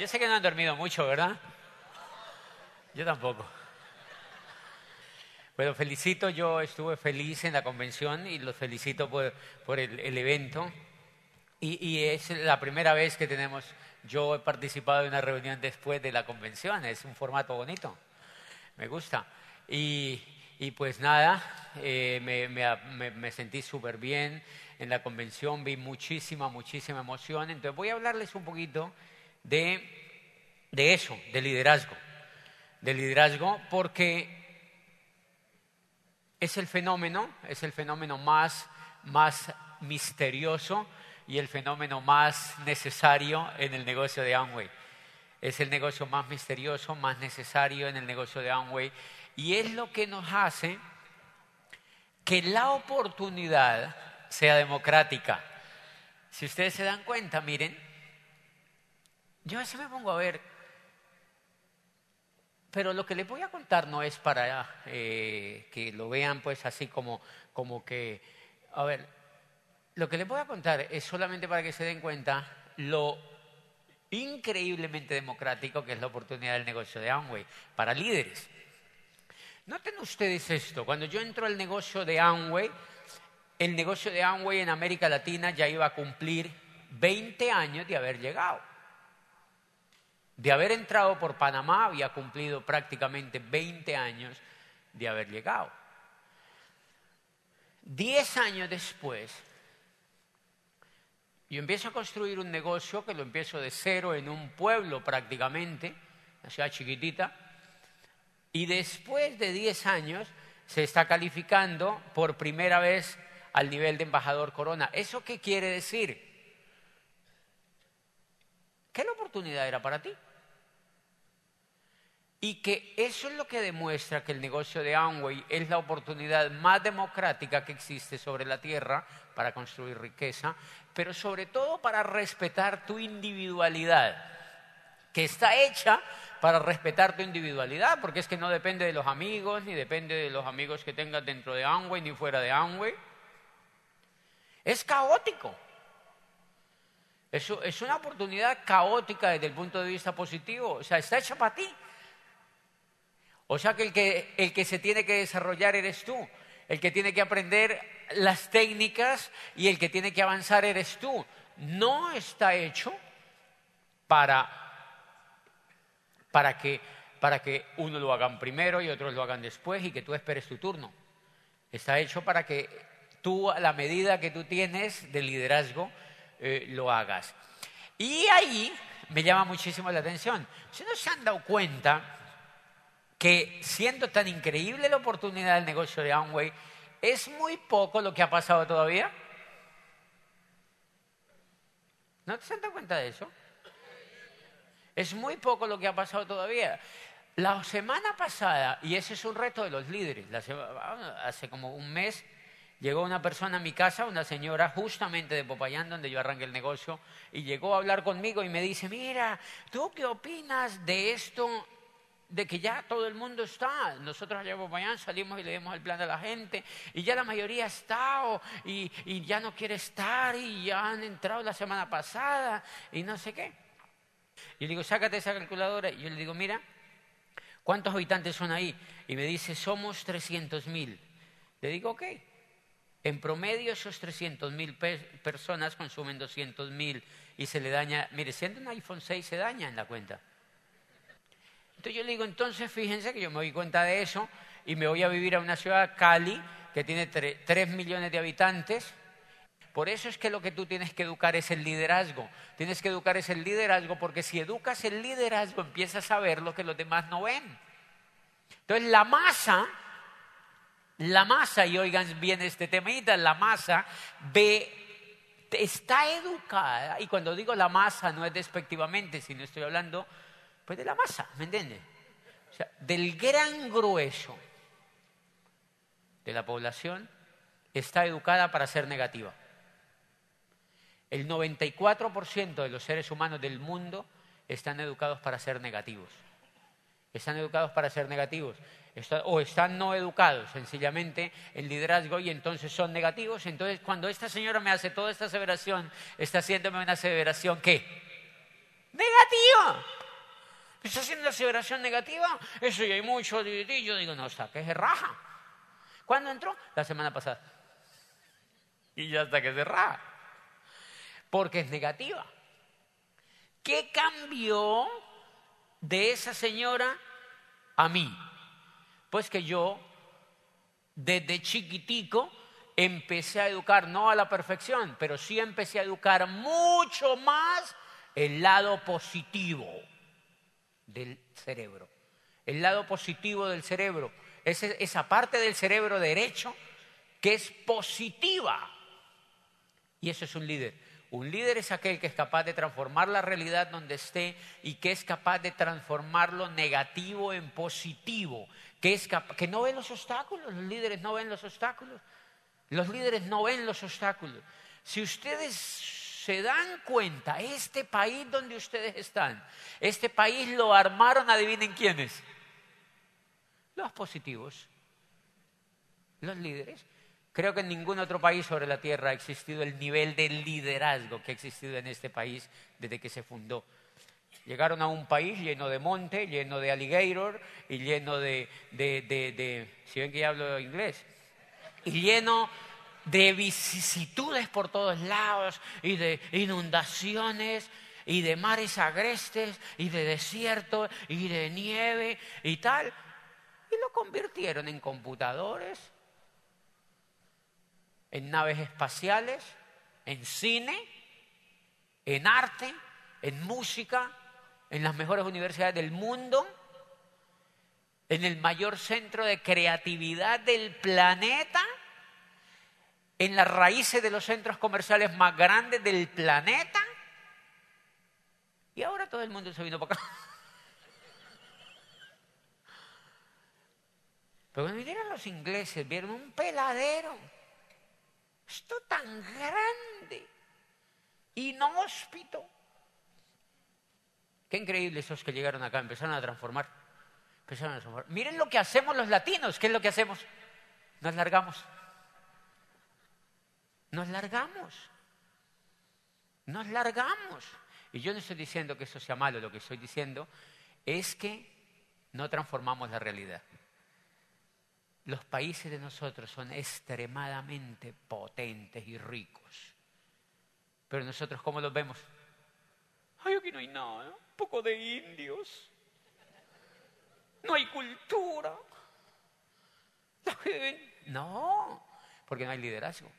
Yo sé que no han dormido mucho, ¿verdad? Yo tampoco. Bueno, felicito, yo estuve feliz en la convención y los felicito por, el, evento. Y, y, es la primera vez que tenemos, yo he participado en una reunión después de la convención, es un formato bonito, me gusta. Y, y pues nada, eh, me, me, me, sentí súper bien en la convención, vi muchísima, muchísima emoción. Entonces voy a hablarles un poquito de, de eso, de liderazgo. De liderazgo porque es el fenómeno, es el fenómeno más, más misterioso y el fenómeno más necesario en el negocio de Amway. Es el negocio más misterioso, más necesario en el negocio de Amway y es lo que nos hace que la oportunidad sea democrática. Si ustedes se dan cuenta, miren, yo a veces me pongo a ver, pero lo que les voy a contar no es para eh, que lo vean pues así como, como que, a ver, lo que les voy a contar es solamente para que se den cuenta lo increíblemente democrático que es la oportunidad del negocio de Amway para líderes. Noten ustedes esto, cuando yo entro al negocio de Amway, el negocio de Amway en América Latina ya iba a cumplir 20 años de haber llegado de haber entrado por Panamá, había cumplido prácticamente 20 años de haber llegado. Diez años después, yo empiezo a construir un negocio que lo empiezo de cero en un pueblo prácticamente, una ciudad chiquitita, y después de diez años se está calificando por primera vez al nivel de embajador corona. ¿Eso qué quiere decir? ¿Qué la oportunidad era para ti? Y que eso es lo que demuestra que el negocio de Amway es la oportunidad más democrática que existe sobre la tierra para construir riqueza, pero sobre todo para respetar tu individualidad, que está hecha para respetar tu individualidad, porque es que no depende de los amigos, ni depende de los amigos que tengas dentro de Amway, ni fuera de Amway. Es caótico. Eso es una oportunidad caótica desde el punto de vista positivo, o sea, está hecha para ti. O sea que el, que el que se tiene que desarrollar eres tú, el que tiene que aprender las técnicas y el que tiene que avanzar eres tú. No está hecho para, para, que, para que uno lo hagan primero y otros lo hagan después y que tú esperes tu turno. Está hecho para que tú, a la medida que tú tienes de liderazgo, eh, lo hagas. Y ahí me llama muchísimo la atención. Si no se han dado cuenta que siendo tan increíble la oportunidad del negocio de Amway, es muy poco lo que ha pasado todavía. ¿No te has dado cuenta de eso? Es muy poco lo que ha pasado todavía. La semana pasada, y ese es un reto de los líderes, hace como un mes llegó una persona a mi casa, una señora justamente de Popayán, donde yo arranqué el negocio, y llegó a hablar conmigo y me dice, mira, ¿tú qué opinas de esto de que ya todo el mundo está. Nosotros allá en salimos y le demos el plan a la gente y ya la mayoría está y, y, ya no quiere estar y ya han entrado la semana pasada y no sé qué. Y le digo, sácate esa calculadora. Y yo le digo, mira, ¿cuántos habitantes son ahí? Y me dice, somos 300 mil. Le digo, ok. En promedio esos 300 mil personas consumen 200 mil y se le daña, mire, siendo un iPhone 6 se daña en la cuenta. Entonces yo le digo, entonces fíjense que yo me doy cuenta de eso y me voy a vivir a una ciudad, Cali, que tiene 3 millones de habitantes. Por eso es que lo que tú tienes que educar es el liderazgo. Tienes que educar es el liderazgo porque si educas el liderazgo empiezas a ver lo que los demás no ven. Entonces la masa, la masa, y oigan bien este temita, la masa ve está educada, y cuando digo la masa no es despectivamente, sino estoy hablando Pues de la masa, ¿me entiendes? O sea, del gran grueso de la población está educada para ser negativa. El 94% de los seres humanos del mundo están educados para ser negativos. Están educados para ser negativos. o están no educados sencillamente en liderazgo y entonces son negativos. Entonces, cuando esta señora me hace toda esta aseveración, está haciéndome una aseveración ¿qué? Negativa. ¿Está haciendo una aseveración negativa? Eso y hay mucho. Y yo digo, no, está que es raja. ¿Cuándo entró? La semana pasada. Y ya hasta que se raja porque es negativa. ¿Qué cambió de esa señora a mí? Pues que yo, desde chiquitico, empecé a educar, no a la perfección, pero sí empecé a educar mucho más el lado positivo del cerebro. El lado positivo del cerebro, es esa parte del cerebro derecho que es positiva. Y eso es un líder. Un líder es aquel que es capaz de transformar la realidad donde esté y que es capaz de transformar lo negativo en positivo, que, es que no ven los obstáculos, los líderes no ven los obstáculos, los líderes no ven los obstáculos. Si ustedes se dan cuenta, este país donde ustedes están, este país lo armaron, adivinen quiénes, los positivos, los líderes. Creo que en ningún otro país sobre la Tierra ha existido el nivel de liderazgo que ha existido en este país desde que se fundó. Llegaron a un país lleno de monte, lleno de alligator y lleno de, si ven que ya hablo inglés, y lleno de vicisitudes por todos lados y de inundaciones y de mares agrestes y de desierto y de nieve y tal. Y lo convirtieron en computadores, en naves espaciales, en cine, en arte, en música, en las mejores universidades del mundo, en el mayor centro de creatividad del planeta, en las raíces de los centros comerciales más grandes del planeta. Y ahora todo el mundo se vino para acá. Pero cuando vinieron los ingleses, vieron un peladero esto tan grande, inhóspito. Qué increíble esos que llegaron acá, empezaron a transformar. Empezaron a transformar. Miren lo que hacemos los latinos, ¿qué es lo que hacemos? Nos largamos. Nos largamos. Nos largamos. Y yo no estoy diciendo que eso sea malo, lo que estoy diciendo es que no transformamos la realidad los países de nosotros son extremadamente potentes y ricos. Pero nosotros, ¿cómo los vemos? Ay, aquí no hay nada, un poco de indios. No hay cultura. No, porque no hay liderazgo.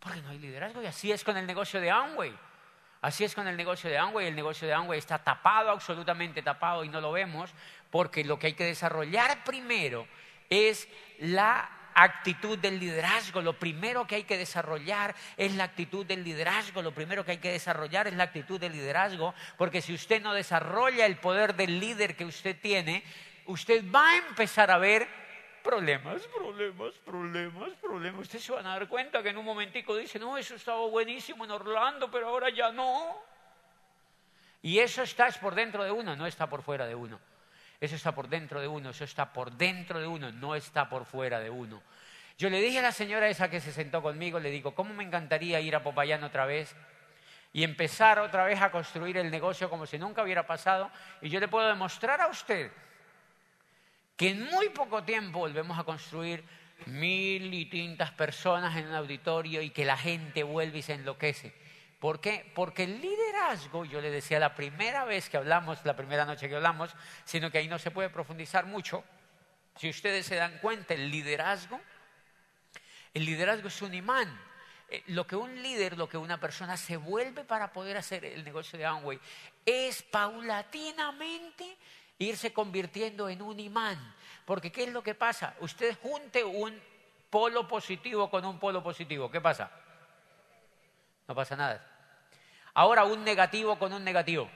Porque no hay liderazgo. Y así es con el negocio de Amway. Así es con el negocio de Amway. El negocio de Amway está tapado, absolutamente tapado, y no lo vemos, porque lo que hay que desarrollar primero es la actitud del liderazgo. Lo primero que hay que desarrollar es la actitud del liderazgo. Lo primero que hay que desarrollar es la actitud del liderazgo, porque si usted no desarrolla el poder del líder que usted tiene, usted va a empezar a ver problemas, problemas, problemas, problemas. Ustedes se van a dar cuenta que en un momentico dice, no, eso estaba buenísimo en Orlando, pero ahora ya no. Y eso está es por dentro de uno, no está por fuera de uno. Eso está por dentro de uno, eso está por dentro de uno, no está por fuera de uno. Yo le dije a la señora esa que se sentó conmigo, le digo, ¿cómo me encantaría ir a Popayán otra vez y empezar otra vez a construir el negocio como si nunca hubiera pasado? Y yo le puedo demostrar a usted que en muy poco tiempo volvemos a construir mil y tintas personas en un auditorio y que la gente vuelve y se enloquece. ¿Por qué? Porque el liderazgo, yo le decía la primera vez que hablamos, la primera noche que hablamos, sino que ahí no se puede profundizar mucho. Si ustedes se dan cuenta, el liderazgo, el liderazgo es un imán. Eh, lo que un líder, lo que una persona se vuelve para poder hacer el negocio de Amway es paulatinamente irse convirtiendo en un imán. Porque ¿qué es lo que pasa? Usted junte un polo positivo con un polo positivo. ¿Qué pasa? No pasa nada. Ahora un negativo con un negativo.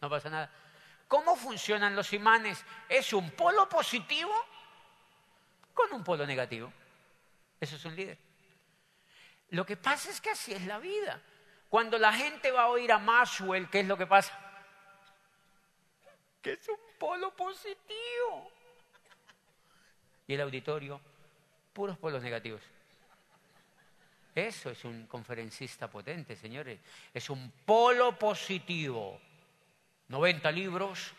No pasa nada. ¿Cómo funcionan los imanes? Es un polo positivo con un polo negativo. Eso es un líder. Lo que pasa es que así es la vida. Cuando la gente va a oír a Maxwell, ¿qué es lo que pasa? Que es un polo positivo. Y el auditorio, puros polos negativos. Eso es un conferencista potente, señores. Es un polo positivo. 90 libros,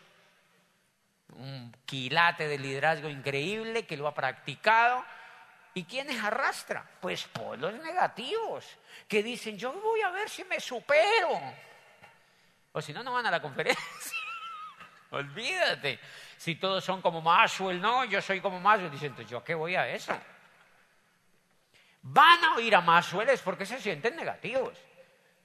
un quilate de liderazgo increíble que lo ha practicado. ¿Y quiénes arrastra? Pues polos negativos, que dicen, yo voy a ver si me supero. O si no, no van a la conferencia. Olvídate. Si todos son como Maxwell, no, yo soy como Maxwell. Dicen, ¿yo qué voy a eso? Van a oír a Maxwell es porque se sienten negativos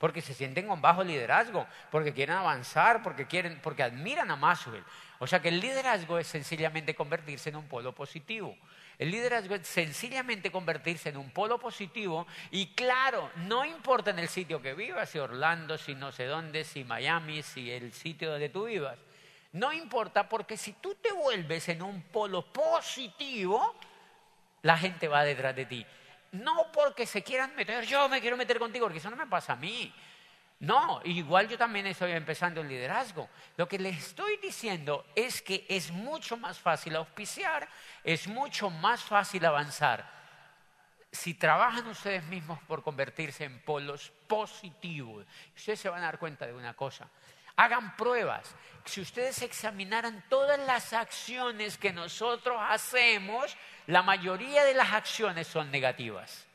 porque se sienten con bajo liderazgo, porque quieren avanzar, porque, quieren, porque admiran a Maxwell. O sea que el liderazgo es sencillamente convertirse en un polo positivo. El liderazgo es sencillamente convertirse en un polo positivo y claro, no importa en el sitio que vivas, si Orlando, si no sé dónde, si Miami, si el sitio donde tú vivas. No importa porque si tú te vuelves en un polo positivo, la gente va detrás de ti no porque se quieran meter, yo me quiero meter contigo, porque eso no me pasa a mí. No, igual yo también estoy empezando el liderazgo. Lo que les estoy diciendo es que es mucho más fácil auspiciar, es mucho más fácil avanzar. Si trabajan ustedes mismos por convertirse en polos positivos, ustedes se van a dar cuenta de una cosa. Hagan pruebas. Si ustedes examinaran todas las acciones que nosotros hacemos, la mayoría de las acciones son negativas.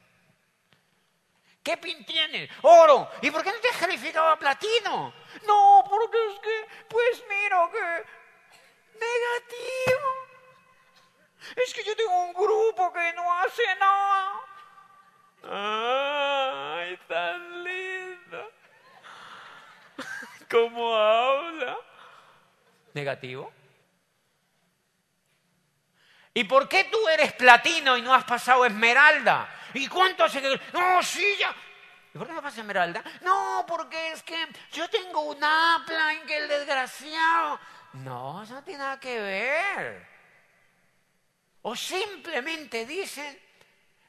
¿Qué pin tiene? Oro. ¿Y por qué no te has calificado a platino? No, porque es que, pues mira que negativo. Es que yo tengo un grupo que no hace nada. Ay, tan lindo. ¿Cómo habla? Negativo. ¿Y por qué tú eres platino y no has pasado esmeralda? ¿Y cuánto hace que.? No, sí, ya. ¿Y por qué no pasas esmeralda? No, porque es que yo tengo un upline que el desgraciado. No, eso no tiene nada que ver. O simplemente dicen,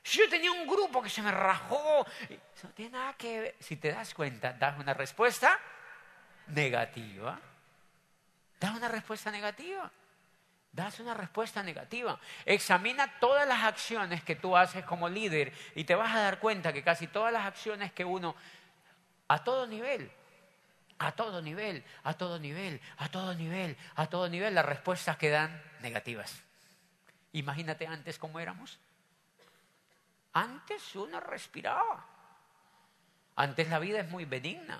yo tenía un grupo que se me rajó. Eso no tiene nada que ver. Si te das cuenta, das una respuesta negativa. Das una respuesta negativa das una respuesta negativa. Examina todas las acciones que tú haces como líder y te vas a dar cuenta que casi todas las acciones que uno, a todo nivel, a todo nivel, a todo nivel, a todo nivel, a todo nivel, las respuestas quedan negativas. Imagínate antes cómo éramos. Antes uno respiraba. Antes la vida es muy benigna.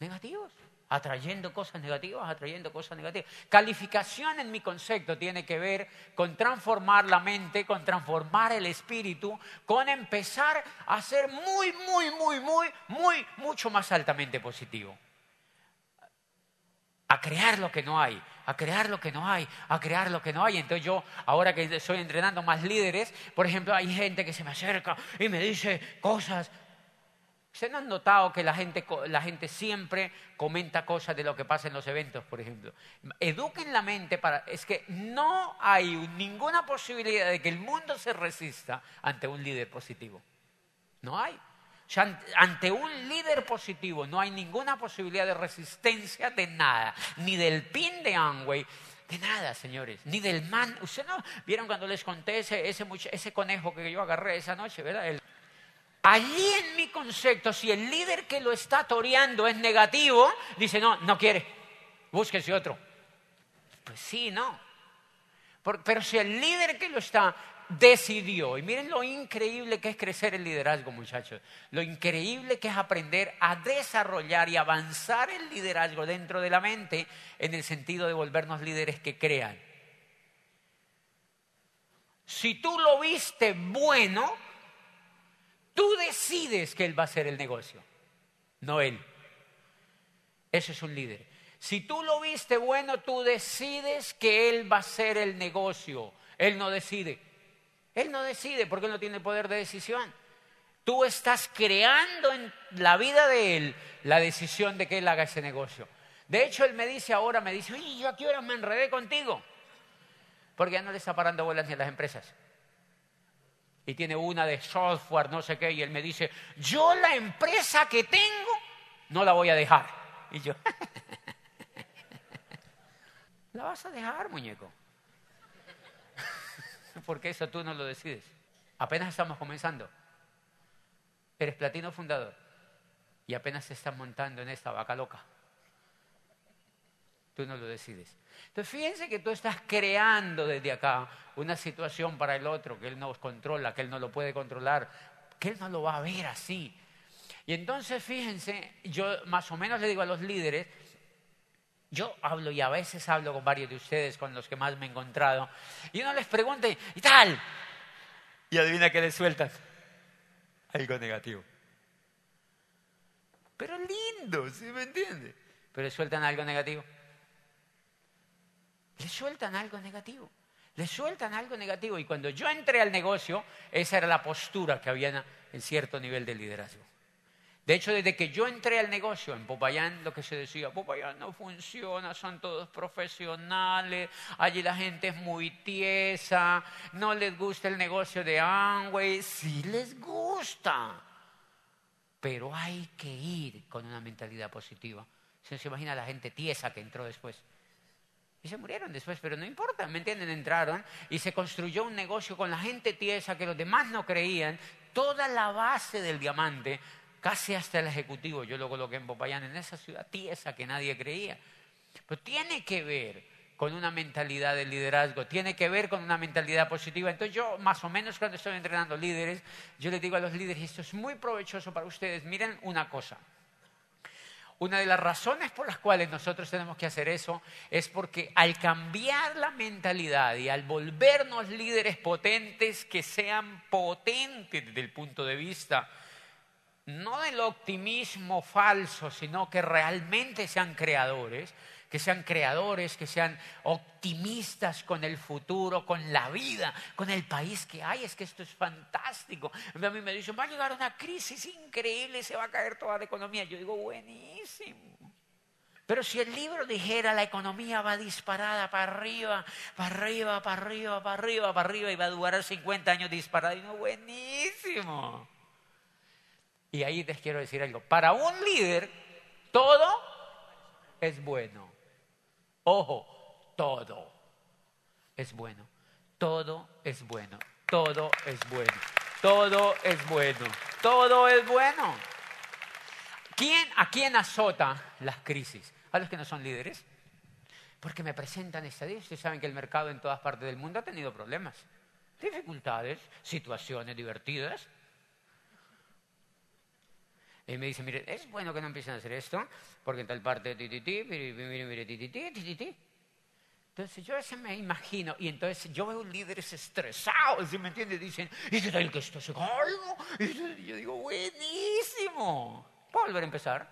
Negativos atrayendo cosas negativas, atrayendo cosas negativas. Calificación en mi concepto tiene que ver con transformar la mente, con transformar el espíritu, con empezar a ser muy, muy, muy, muy, muy, mucho más altamente positivo. A crear lo que no hay, a crear lo que no hay, a crear lo que no hay. Entonces yo, ahora que estoy entrenando más líderes, por ejemplo, hay gente que se me acerca y me dice cosas ¿Se han notado que la gente, la gente siempre comenta cosas de lo que pasa en los eventos, por ejemplo? Eduquen la mente para... Es que no hay ninguna posibilidad de que el mundo se resista ante un líder positivo. No hay. O sea, ante un líder positivo no hay ninguna posibilidad de resistencia de nada, ni del pin de Amway, de nada, señores, ni del man. ¿Ustedes no vieron cuando les conté ese, ese, ese conejo que yo agarré esa noche, verdad? El, Allí en mi concepto, si el líder que lo está toreando es negativo, dice, no, no quiere, búsquese otro. Pues sí, no. pero si el líder que lo está decidió, y miren lo increíble que es crecer el liderazgo, muchachos, lo increíble que es aprender a desarrollar y avanzar el liderazgo dentro de la mente en el sentido de volvernos líderes que crean. Si tú lo viste bueno, Tú decides que él va a hacer el negocio, no él. Eso es un líder. Si tú lo viste bueno, tú decides que él va a hacer el negocio. Él no decide. Él no decide porque él no tiene poder de decisión. Tú estás creando en la vida de él la decisión de que él haga ese negocio. De hecho, él me dice ahora, me dice, oye, yo a qué hora me enredé contigo. Porque ya no le está parando bolas ni a las empresas. Y tiene una de software, no sé qué, y él me dice, yo la empresa que tengo no la voy a dejar. Y yo, la vas a dejar, muñeco. Porque eso tú no lo decides. Apenas estamos comenzando. Eres platino fundador y apenas se están montando en esta vaca loca. Tú no lo decides. Entonces fíjense que tú estás creando desde acá una situación para el otro que él no controla, que él no lo puede controlar, que él no lo va a ver así. Y entonces fíjense, yo más o menos le digo a los líderes, yo hablo y a veces hablo con varios de ustedes, con los que más me he encontrado, y uno les pregunta, ¿y tal? Y adivina qué les sueltan. Algo negativo. Pero lindo, ¿sí me entiende? Pero sueltan algo negativo. Le sueltan algo negativo. Le sueltan algo negativo. Y cuando yo entré al negocio, esa era la postura que había en cierto nivel de liderazgo. De hecho, desde que yo entré al negocio en Popayán, lo que se decía, Popayán no funciona, son todos profesionales, allí la gente es muy tiesa, no les gusta el negocio de Amway, sí les gusta, pero hay que ir con una mentalidad positiva. Se imagina la gente tiesa que entró después. Y se murieron después, pero no importa, ¿me entienden? Entraron y se construyó un negocio con la gente tiesa que los demás no creían. Toda la base del diamante, casi hasta el ejecutivo, yo lo coloqué en Popayán, en esa ciudad tiesa que nadie creía. Pero tiene que ver con una mentalidad de liderazgo, tiene que ver con una mentalidad positiva. Entonces yo, más o menos cuando estoy entrenando líderes, yo les digo a los líderes, esto es muy provechoso para ustedes, miren una cosa. Una de las razones por las cuales nosotros tenemos que hacer eso es porque al cambiar la mentalidad y al volvernos líderes potentes que sean potentes desde el punto de vista no del optimismo falso, sino que realmente sean creadores, que sean creadores, que sean optimistas con el futuro, con la vida, con el país que hay. Es que esto es fantástico. A mí me dicen, va a llegar una crisis increíble, se va a caer toda la economía. Yo digo, buenísimo. Pero si el libro dijera la economía va disparada para arriba, para arriba, para arriba, para arriba, para arriba, y va a durar 50 años disparada, digo, buenísimo. Y ahí les quiero decir algo. Para un líder, todo es bueno. Ojo, todo es bueno. Todo es bueno. Todo es bueno. Todo es bueno. Todo es bueno. ¿Quién, ¿A quién azota las crisis? A los que no son líderes. Porque me presentan estadísticas. Ustedes saben que el mercado en todas partes del mundo ha tenido problemas, dificultades, situaciones divertidas. Y me dice, mire, es bueno que no empiecen a hacer esto, porque en tal parte, ti, ti, ti, mire, mire, ti, ti, ti, ti, ti. Entonces yo veces me imagino, y entonces yo veo líderes estresados, ¿sí me entiendes? Dicen, ¿y qué tal que esto se caiga? Y yo digo, buenísimo. ¿Puedo volver a empezar?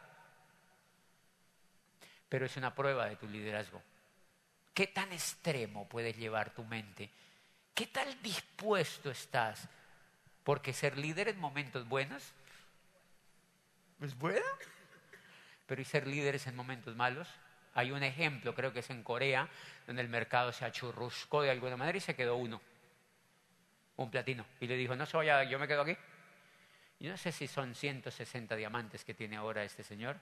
Pero es una prueba de tu liderazgo. ¿Qué tan extremo puedes llevar tu mente? ¿Qué tal dispuesto estás? Porque ser líder en momentos buenos es bueno. Pero ¿y ser líderes en momentos malos? Hay un ejemplo, creo que es en Corea, donde el mercado se achurruscó de alguna manera y se quedó uno, un platino. Y le dijo, no se vaya, yo me quedo aquí. Y no sé si son 160 diamantes que tiene ahora este señor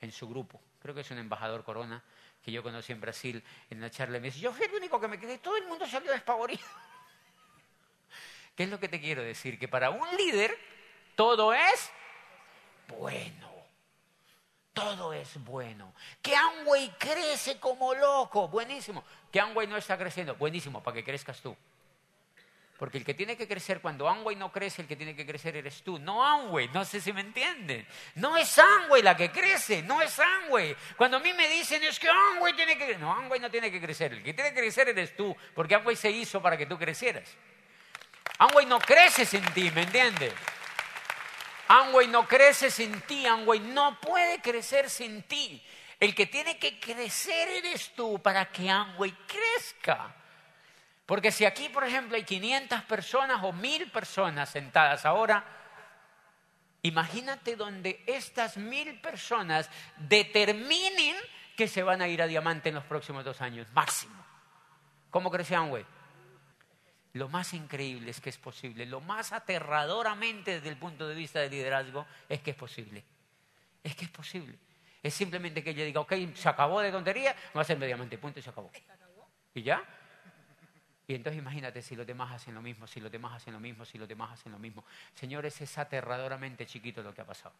en su grupo. Creo que es un embajador corona que yo conocí en Brasil en la charla. Me dice, yo fui el único que me quedé, todo el mundo salió despavorido. ¿Qué es lo que te quiero decir? Que para un líder todo es bueno. Todo es bueno. Que Amway crece como loco. Buenísimo. Que Amway no está creciendo. Buenísimo, para que crezcas tú. Porque el que tiene que crecer, cuando Amway no crece, el que tiene que crecer eres tú. No Amway, no sé si me entienden. No es Amway la que crece, no es Amway. Cuando a mí me dicen es que Amway tiene que crecer. No, Amway no tiene que crecer. El que tiene que crecer eres tú, porque Amway se hizo para que tú crecieras. Amway no crece sin ti, ¿me entiendes? Amway no crece sin ti, Amway no puede crecer sin ti. El que tiene que crecer eres tú para que Amway crezca. Porque si aquí, por ejemplo, hay 500 personas o 1000 personas sentadas ahora, imagínate donde estas 1000 personas determinen que se van a ir a diamante en los próximos dos años, máximo. ¿Cómo creció Amway? Lo más increíble es que es posible, lo más aterradoramente desde el punto de vista del liderazgo es que es posible. Es que es posible. Es simplemente que ella diga, ok, se acabó de tontería, va a ser diamante, punto y se acabó. ¿Y ya? Y entonces imagínate si los demás hacen lo mismo, si los demás hacen lo mismo, si los demás hacen lo mismo. Señores, es aterradoramente chiquito lo que ha pasado.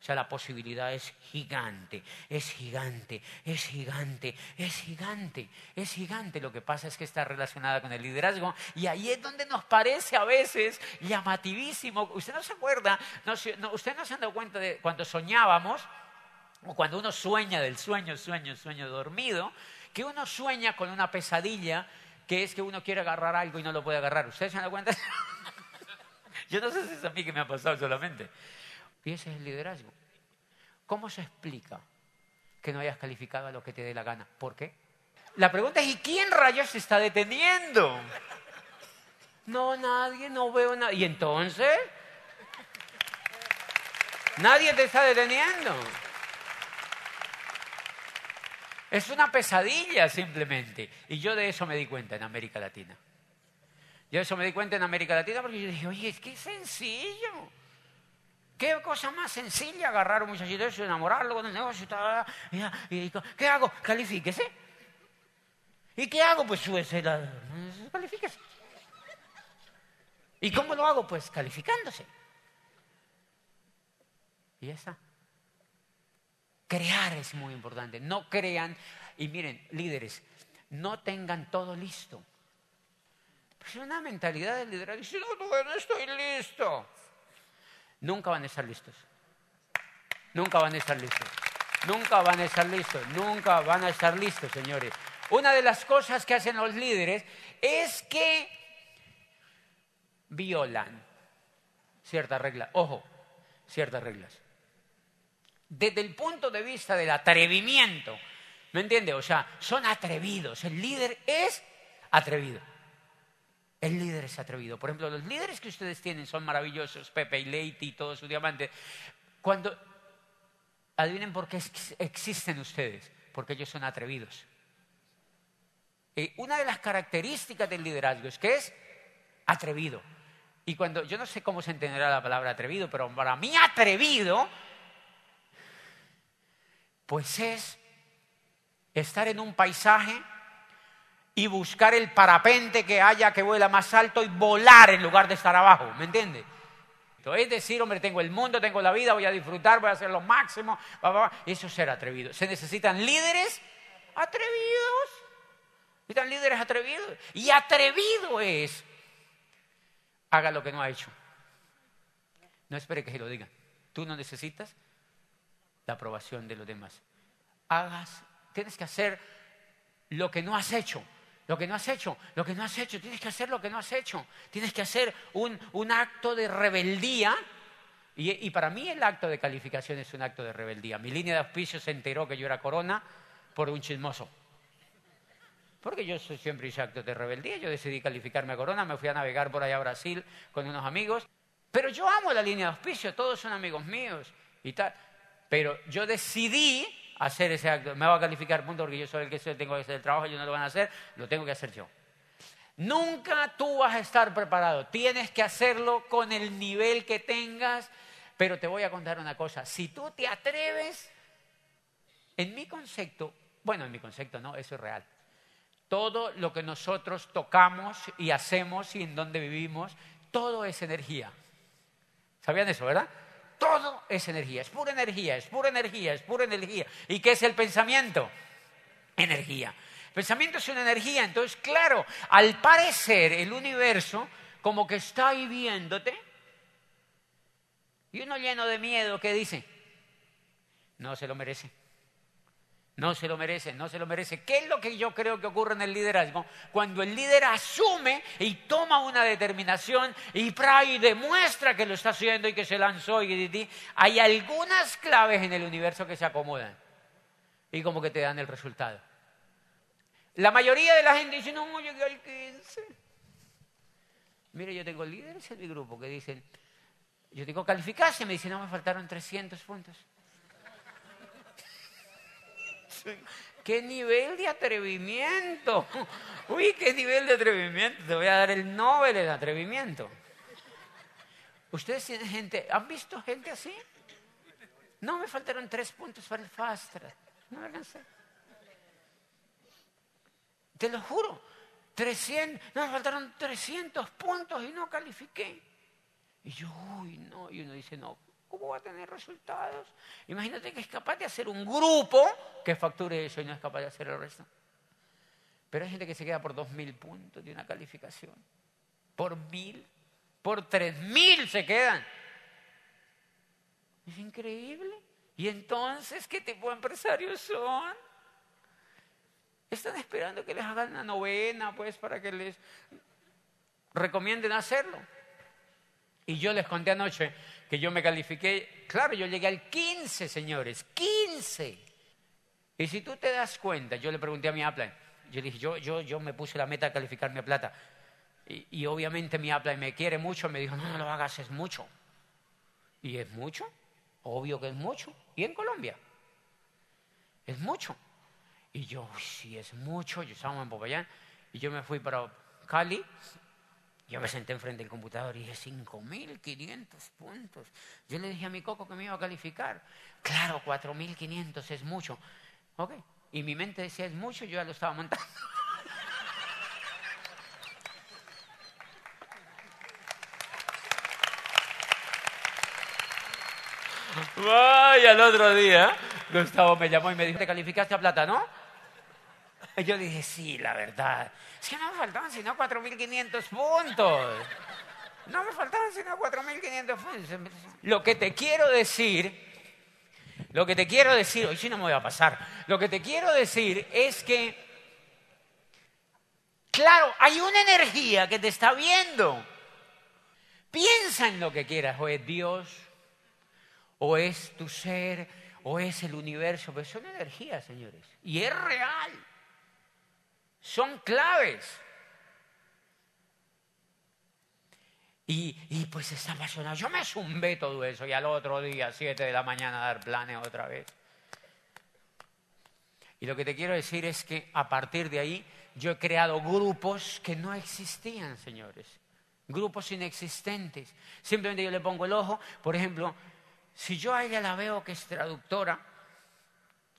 O sea, la posibilidad es gigante, es gigante, es gigante, es gigante, es gigante. Lo que pasa es que está relacionada con el liderazgo y ahí es donde nos parece a veces llamativísimo. Usted no se acuerda, usted no se ha dado cuenta de cuando soñábamos, o cuando uno sueña del sueño, sueño, sueño dormido, que uno sueña con una pesadilla que es que uno quiere agarrar algo y no lo puede agarrar. ¿Ustedes se han dado cuenta? Yo no sé si es a mí que me ha pasado solamente. Y ese es el liderazgo. ¿Cómo se explica que no hayas calificado a lo que te dé la gana? ¿Por qué? La pregunta es, ¿y quién rayos se está deteniendo? No, nadie, no veo nada. ¿Y entonces? Nadie te está deteniendo. Es una pesadilla simplemente. Y yo de eso me di cuenta en América Latina. Yo de eso me di cuenta en América Latina porque yo dije, oye, es que es sencillo. ¿Qué cosa más sencilla agarrar a un muchachito y enamorarlo con el negocio? Y, ¿Qué hago? Califíquese. ¿Y qué hago? Pues súbese la... Califíquese. ¿Y cómo lo hago? Pues calificándose. Y esa. Crear es muy importante. No crean, y miren, líderes, no tengan todo listo. Pues una mentalidad de liderazgo. Dice, no, no estoy listo. Nunca van a estar listos. Nunca van a estar listos. Nunca van a estar listos. Nunca van a estar listos, señores. Una de las cosas que hacen los líderes es que violan ciertas reglas. Ojo, ciertas reglas. Desde el punto de vista del atrevimiento, ¿me entiende? O sea, son atrevidos. El líder es atrevido. El líder es atrevido. Por ejemplo, los líderes que ustedes tienen son maravillosos, Pepe y Leite y todos sus diamantes. Cuando, adivinen por qué existen ustedes, porque ellos son atrevidos. Una de las características del liderazgo es que es atrevido. Y cuando, yo no sé cómo se entenderá la palabra atrevido, pero para mí atrevido, pues es estar en un paisaje y buscar el parapente que haya que vuela más alto y volar en lugar de estar abajo, ¿me entiende? Es decir, hombre, tengo el mundo, tengo la vida, voy a disfrutar, voy a hacer lo máximo. Eso es ser atrevido. Se necesitan líderes atrevidos. Necesitan líderes atrevidos. Y atrevido es, haga lo que no ha hecho. No espere que se lo digan. Tú no necesitas la aprobación de los demás. Hagas, tienes que hacer lo que no has hecho. Lo que no has hecho, lo que no has hecho, tienes que hacer lo que no has hecho. Tienes que hacer un, acto de rebeldía. Y, para mí el acto de calificación es un acto de rebeldía. Mi línea de auspicio se enteró que yo era corona por un chismoso. Porque yo siempre hice actos de rebeldía. Yo decidí calificarme corona, me fui a navegar por allá a Brasil con unos amigos. Pero yo amo la línea de auspicio, todos son amigos míos y tal. Pero yo decidí hacer ese acto. Me va a calificar punto porque yo soy el que tengo que hacer el trabajo, ellos no lo van a hacer, lo tengo que hacer yo. Nunca tú vas a estar preparado. Tienes que hacerlo con el nivel que tengas. Pero te voy a contar una cosa. Si tú te atreves, en mi concepto, bueno, en mi concepto no, eso es real. Todo lo que nosotros tocamos y hacemos y en donde vivimos, todo es energía. ¿Sabían eso, verdad? Todo es energía, es pura energía, es pura energía, es pura energía. ¿Y qué es el pensamiento? Energía. El pensamiento es una energía, entonces claro, al parecer el universo como que está ahí viéndote y uno lleno de miedo, ¿qué dice? No se lo merece. No se lo merece, no se lo merece. ¿Qué es lo que yo creo que ocurre en el liderazgo? Cuando el líder asume y toma una determinación y, y demuestra que lo está haciendo y que se lanzó y hay algunas claves en el universo que se acomodan y como que te dan el resultado. La mayoría de la gente dice, no, llegué al 15. Mire, yo tengo líderes en mi grupo que dicen, yo tengo calificación, me dicen, no, me faltaron 300 puntos. ¡Qué nivel de atrevimiento! Uy, qué nivel de atrevimiento. Te voy a dar el Nobel de atrevimiento. ¿Ustedes tienen gente, han visto gente así? No, me faltaron tres puntos para el fast No me alcancé. Te lo juro. 300, no, me faltaron 300 puntos y no califiqué. Y yo, uy, no. Y uno dice, no, ¿cómo va a tener resultados? Imagínate que es capaz de hacer un grupo que facture eso y no es capaz de hacer el resto. Pero hay gente que se queda por 2.000 puntos de una calificación. Por 1.000, por 3.000 se quedan. Es increíble. ¿Y entonces qué tipo de empresarios son? Están esperando que les hagan una novena, pues, para que les recomienden hacerlo. Y yo les conté anoche que yo me califiqué, claro, yo llegué al 15, señores, 15. Y si tú te das cuenta, yo le pregunté a mi Apple, yo dije, yo, yo, yo me puse la meta de calificarme a plata. Y, y obviamente mi Apple me quiere mucho, me dijo, no, no lo hagas, es mucho. ¿Y es mucho? Obvio que es mucho. ¿Y en Colombia? Es mucho. Y yo, sí, es mucho. Yo estaba en Popayán y yo me fui para Cali. Yo me senté enfrente del computador y dije, 5.500 puntos. Yo le dije a mi coco que me iba a calificar. Claro, 4.500 es mucho. Ok. Y mi mente decía, es mucho, yo ya lo estaba montando. Vaya, el otro día, Gustavo me llamó y me dijo, ¿te calificaste a plata, no? Yo dije, sí, la verdad. Es que no me faltaban sino 4.500 puntos. No me faltaban sino 4.500 puntos. Lo que te quiero decir, lo que te quiero decir, hoy sí no me voy a pasar, lo que te quiero decir es que, claro, hay una energía que te está viendo. Piensa en lo que quieras, o es Dios, o es tu ser, o es el universo, pero son energías, señores, y es real son claves. Y, y, pues está apasionado. Yo me zumbé todo eso y al otro día, 7 de la mañana, a dar planes otra vez. Y lo que te quiero decir es que a partir de ahí yo he creado grupos que no existían, señores. Grupos inexistentes. Simplemente yo le pongo el ojo. Por ejemplo, si yo a ella la veo que es traductora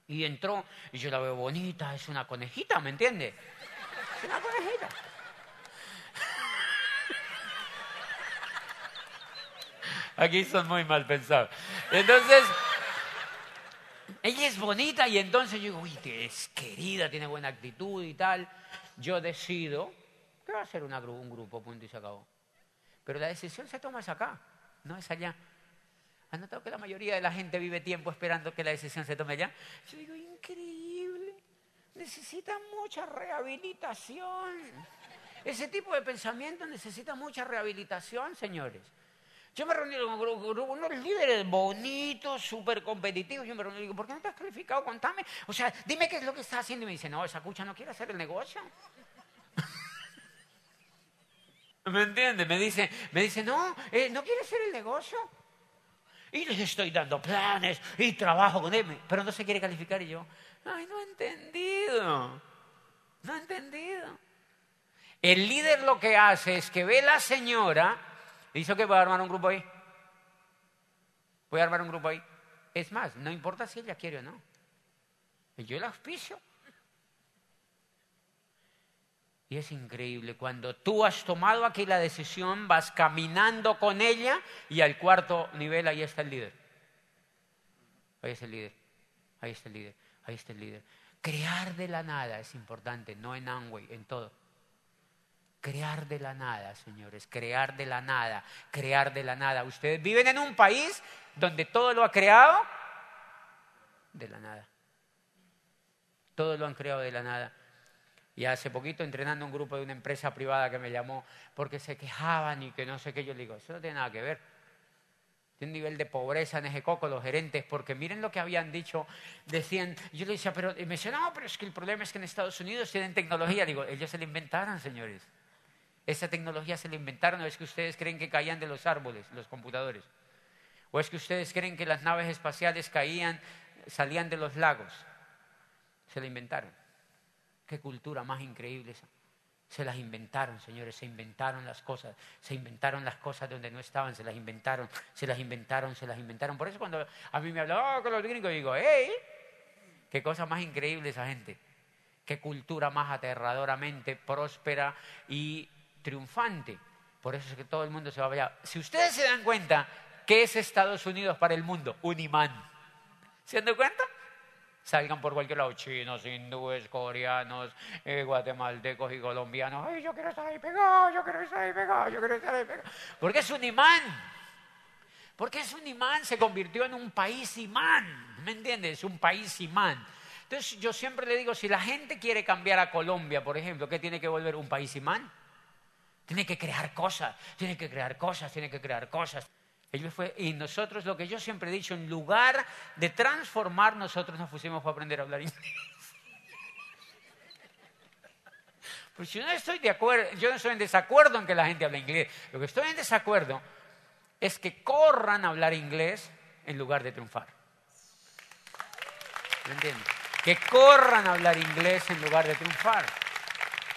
y entró y yo la veo bonita, es una conejita, ¿me entiende? una conejita. Aquí son muy mal pensados. Entonces, ella es bonita y entonces yo digo, uy, es querida, tiene buena actitud y tal. Yo decido que va a ser una, un grupo, punto y se acabó. Pero la decisión se toma es acá, no es allá. ¿Han notado que la mayoría de la gente vive tiempo esperando que la decisión se tome allá? Yo digo, increíble necesita mucha rehabilitación. Ese tipo de pensamiento necesita mucha rehabilitación, señores. Yo me reuní con unos líderes bonitos, súper competitivos. Yo me reuní y digo, ¿por qué no has calificado? Contame. O sea, dime qué es lo que estás haciendo. Y me dice, no, esa cucha no quiere hacer el negocio. ¿Me entiende? Me dice, me dice no, eh, no quiere hacer el negocio. Y les estoy dando planes y trabajo con él, pero no se quiere calificar. Y yo, Ay, no he entendido. No he entendido. El líder lo que hace es que ve a la señora dice que voy a armar un grupo ahí. Voy a armar un grupo ahí. Es más, no importa si ella quiere o no. Yo la auspicio. Y es increíble, cuando tú has tomado aquí la decisión, vas caminando con ella y al cuarto nivel ahí está el líder. Ahí está el líder. Ahí está el líder. Ahí está el líder. Crear de la nada es importante, no en Amway, en todo. Crear de la nada, señores, crear de la nada, crear de la nada. Ustedes viven en un país donde todo lo ha creado de la nada. Todo lo han creado de la nada. Y hace poquito entrenando un grupo de una empresa privada que me llamó porque se quejaban y que no sé qué, yo le digo, eso no tiene nada que ver de un nivel de pobreza en ese coco los gerentes, porque miren lo que habían dicho, decían, yo le decía, pero, me decían, no, pero es que el problema es que en Estados Unidos tienen tecnología, digo, ellos se la inventaron, señores. Esa tecnología se la inventaron, ¿o es que ustedes creen que caían de los árboles, los computadores? ¿O es que ustedes creen que las naves espaciales caían, salían de los lagos? Se la inventaron. Qué cultura más increíble esa. Se las inventaron, señores, se inventaron las cosas, se inventaron las cosas donde no estaban, se las inventaron, se las inventaron, se las inventaron. Por eso cuando a mí me hablan, oh, con los gringos, digo, hey, qué cosa más increíble esa gente, qué cultura más aterradoramente próspera y triunfante. Por eso es que todo el mundo se va a allá. Si ustedes se dan cuenta, ¿qué es Estados Unidos para el mundo? Un imán. ¿Se dan cuenta? Salgan por cualquier lado, chinos, hindúes, coreanos, eh, guatemaltecos y colombianos. Ay, yo quiero estar ahí pegado, yo quiero estar ahí pegado, yo quiero estar ahí pegado. Porque es un imán. Porque es un imán, se convirtió en un país imán. ¿Me entiendes? Un país imán. Entonces yo siempre le digo, si la gente quiere cambiar a Colombia, por ejemplo, ¿qué tiene que volver un país imán? Tiene que crear cosas, tiene que crear cosas, tiene que crear cosas y nosotros, lo que yo siempre he dicho, en lugar de transformar, nosotros nos pusimos para aprender a hablar inglés. Pues yo no estoy de acuerdo, yo no estoy en desacuerdo en que la gente hable inglés. Lo que estoy en desacuerdo es que corran a hablar inglés en lugar de triunfar. ¿Me entiendes? Que corran a hablar inglés en lugar de triunfar.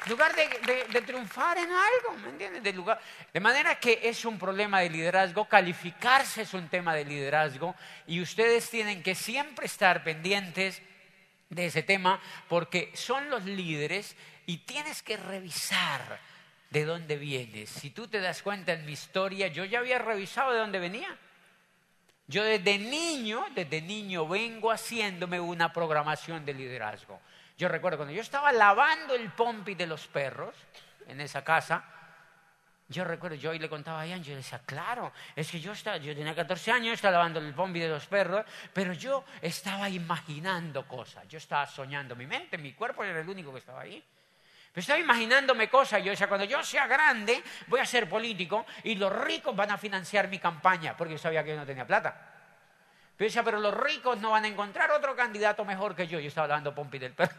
Lugar de, triunfar en algo, ¿me entiendes? De, lugar, de manera que es un problema de liderazgo, calificarse es un tema de liderazgo y ustedes tienen que siempre estar pendientes de ese tema porque son los líderes y tienes que revisar de dónde vienes. Si tú te das cuenta en mi historia, yo ya había revisado de dónde venía. Yo desde niño, desde niño vengo haciéndome una programación de liderazgo. Yo recuerdo cuando yo estaba lavando el pompi de los perros en esa casa, yo recuerdo, yo le contaba a Ian, yo le decía, claro, es que yo, estaba, yo tenía 14 años, estaba lavando el pompi de los perros, pero yo estaba imaginando cosas, yo estaba soñando, mi mente, mi cuerpo era el único que estaba ahí. Pero estaba imaginándome cosas, yo decía, cuando yo sea grande, voy a ser político y los ricos van a financiar mi campaña, porque yo sabía que yo no tenía plata. Pero decía, pero los ricos no van a encontrar otro candidato mejor que yo. Yo estaba hablando Pompi del perro.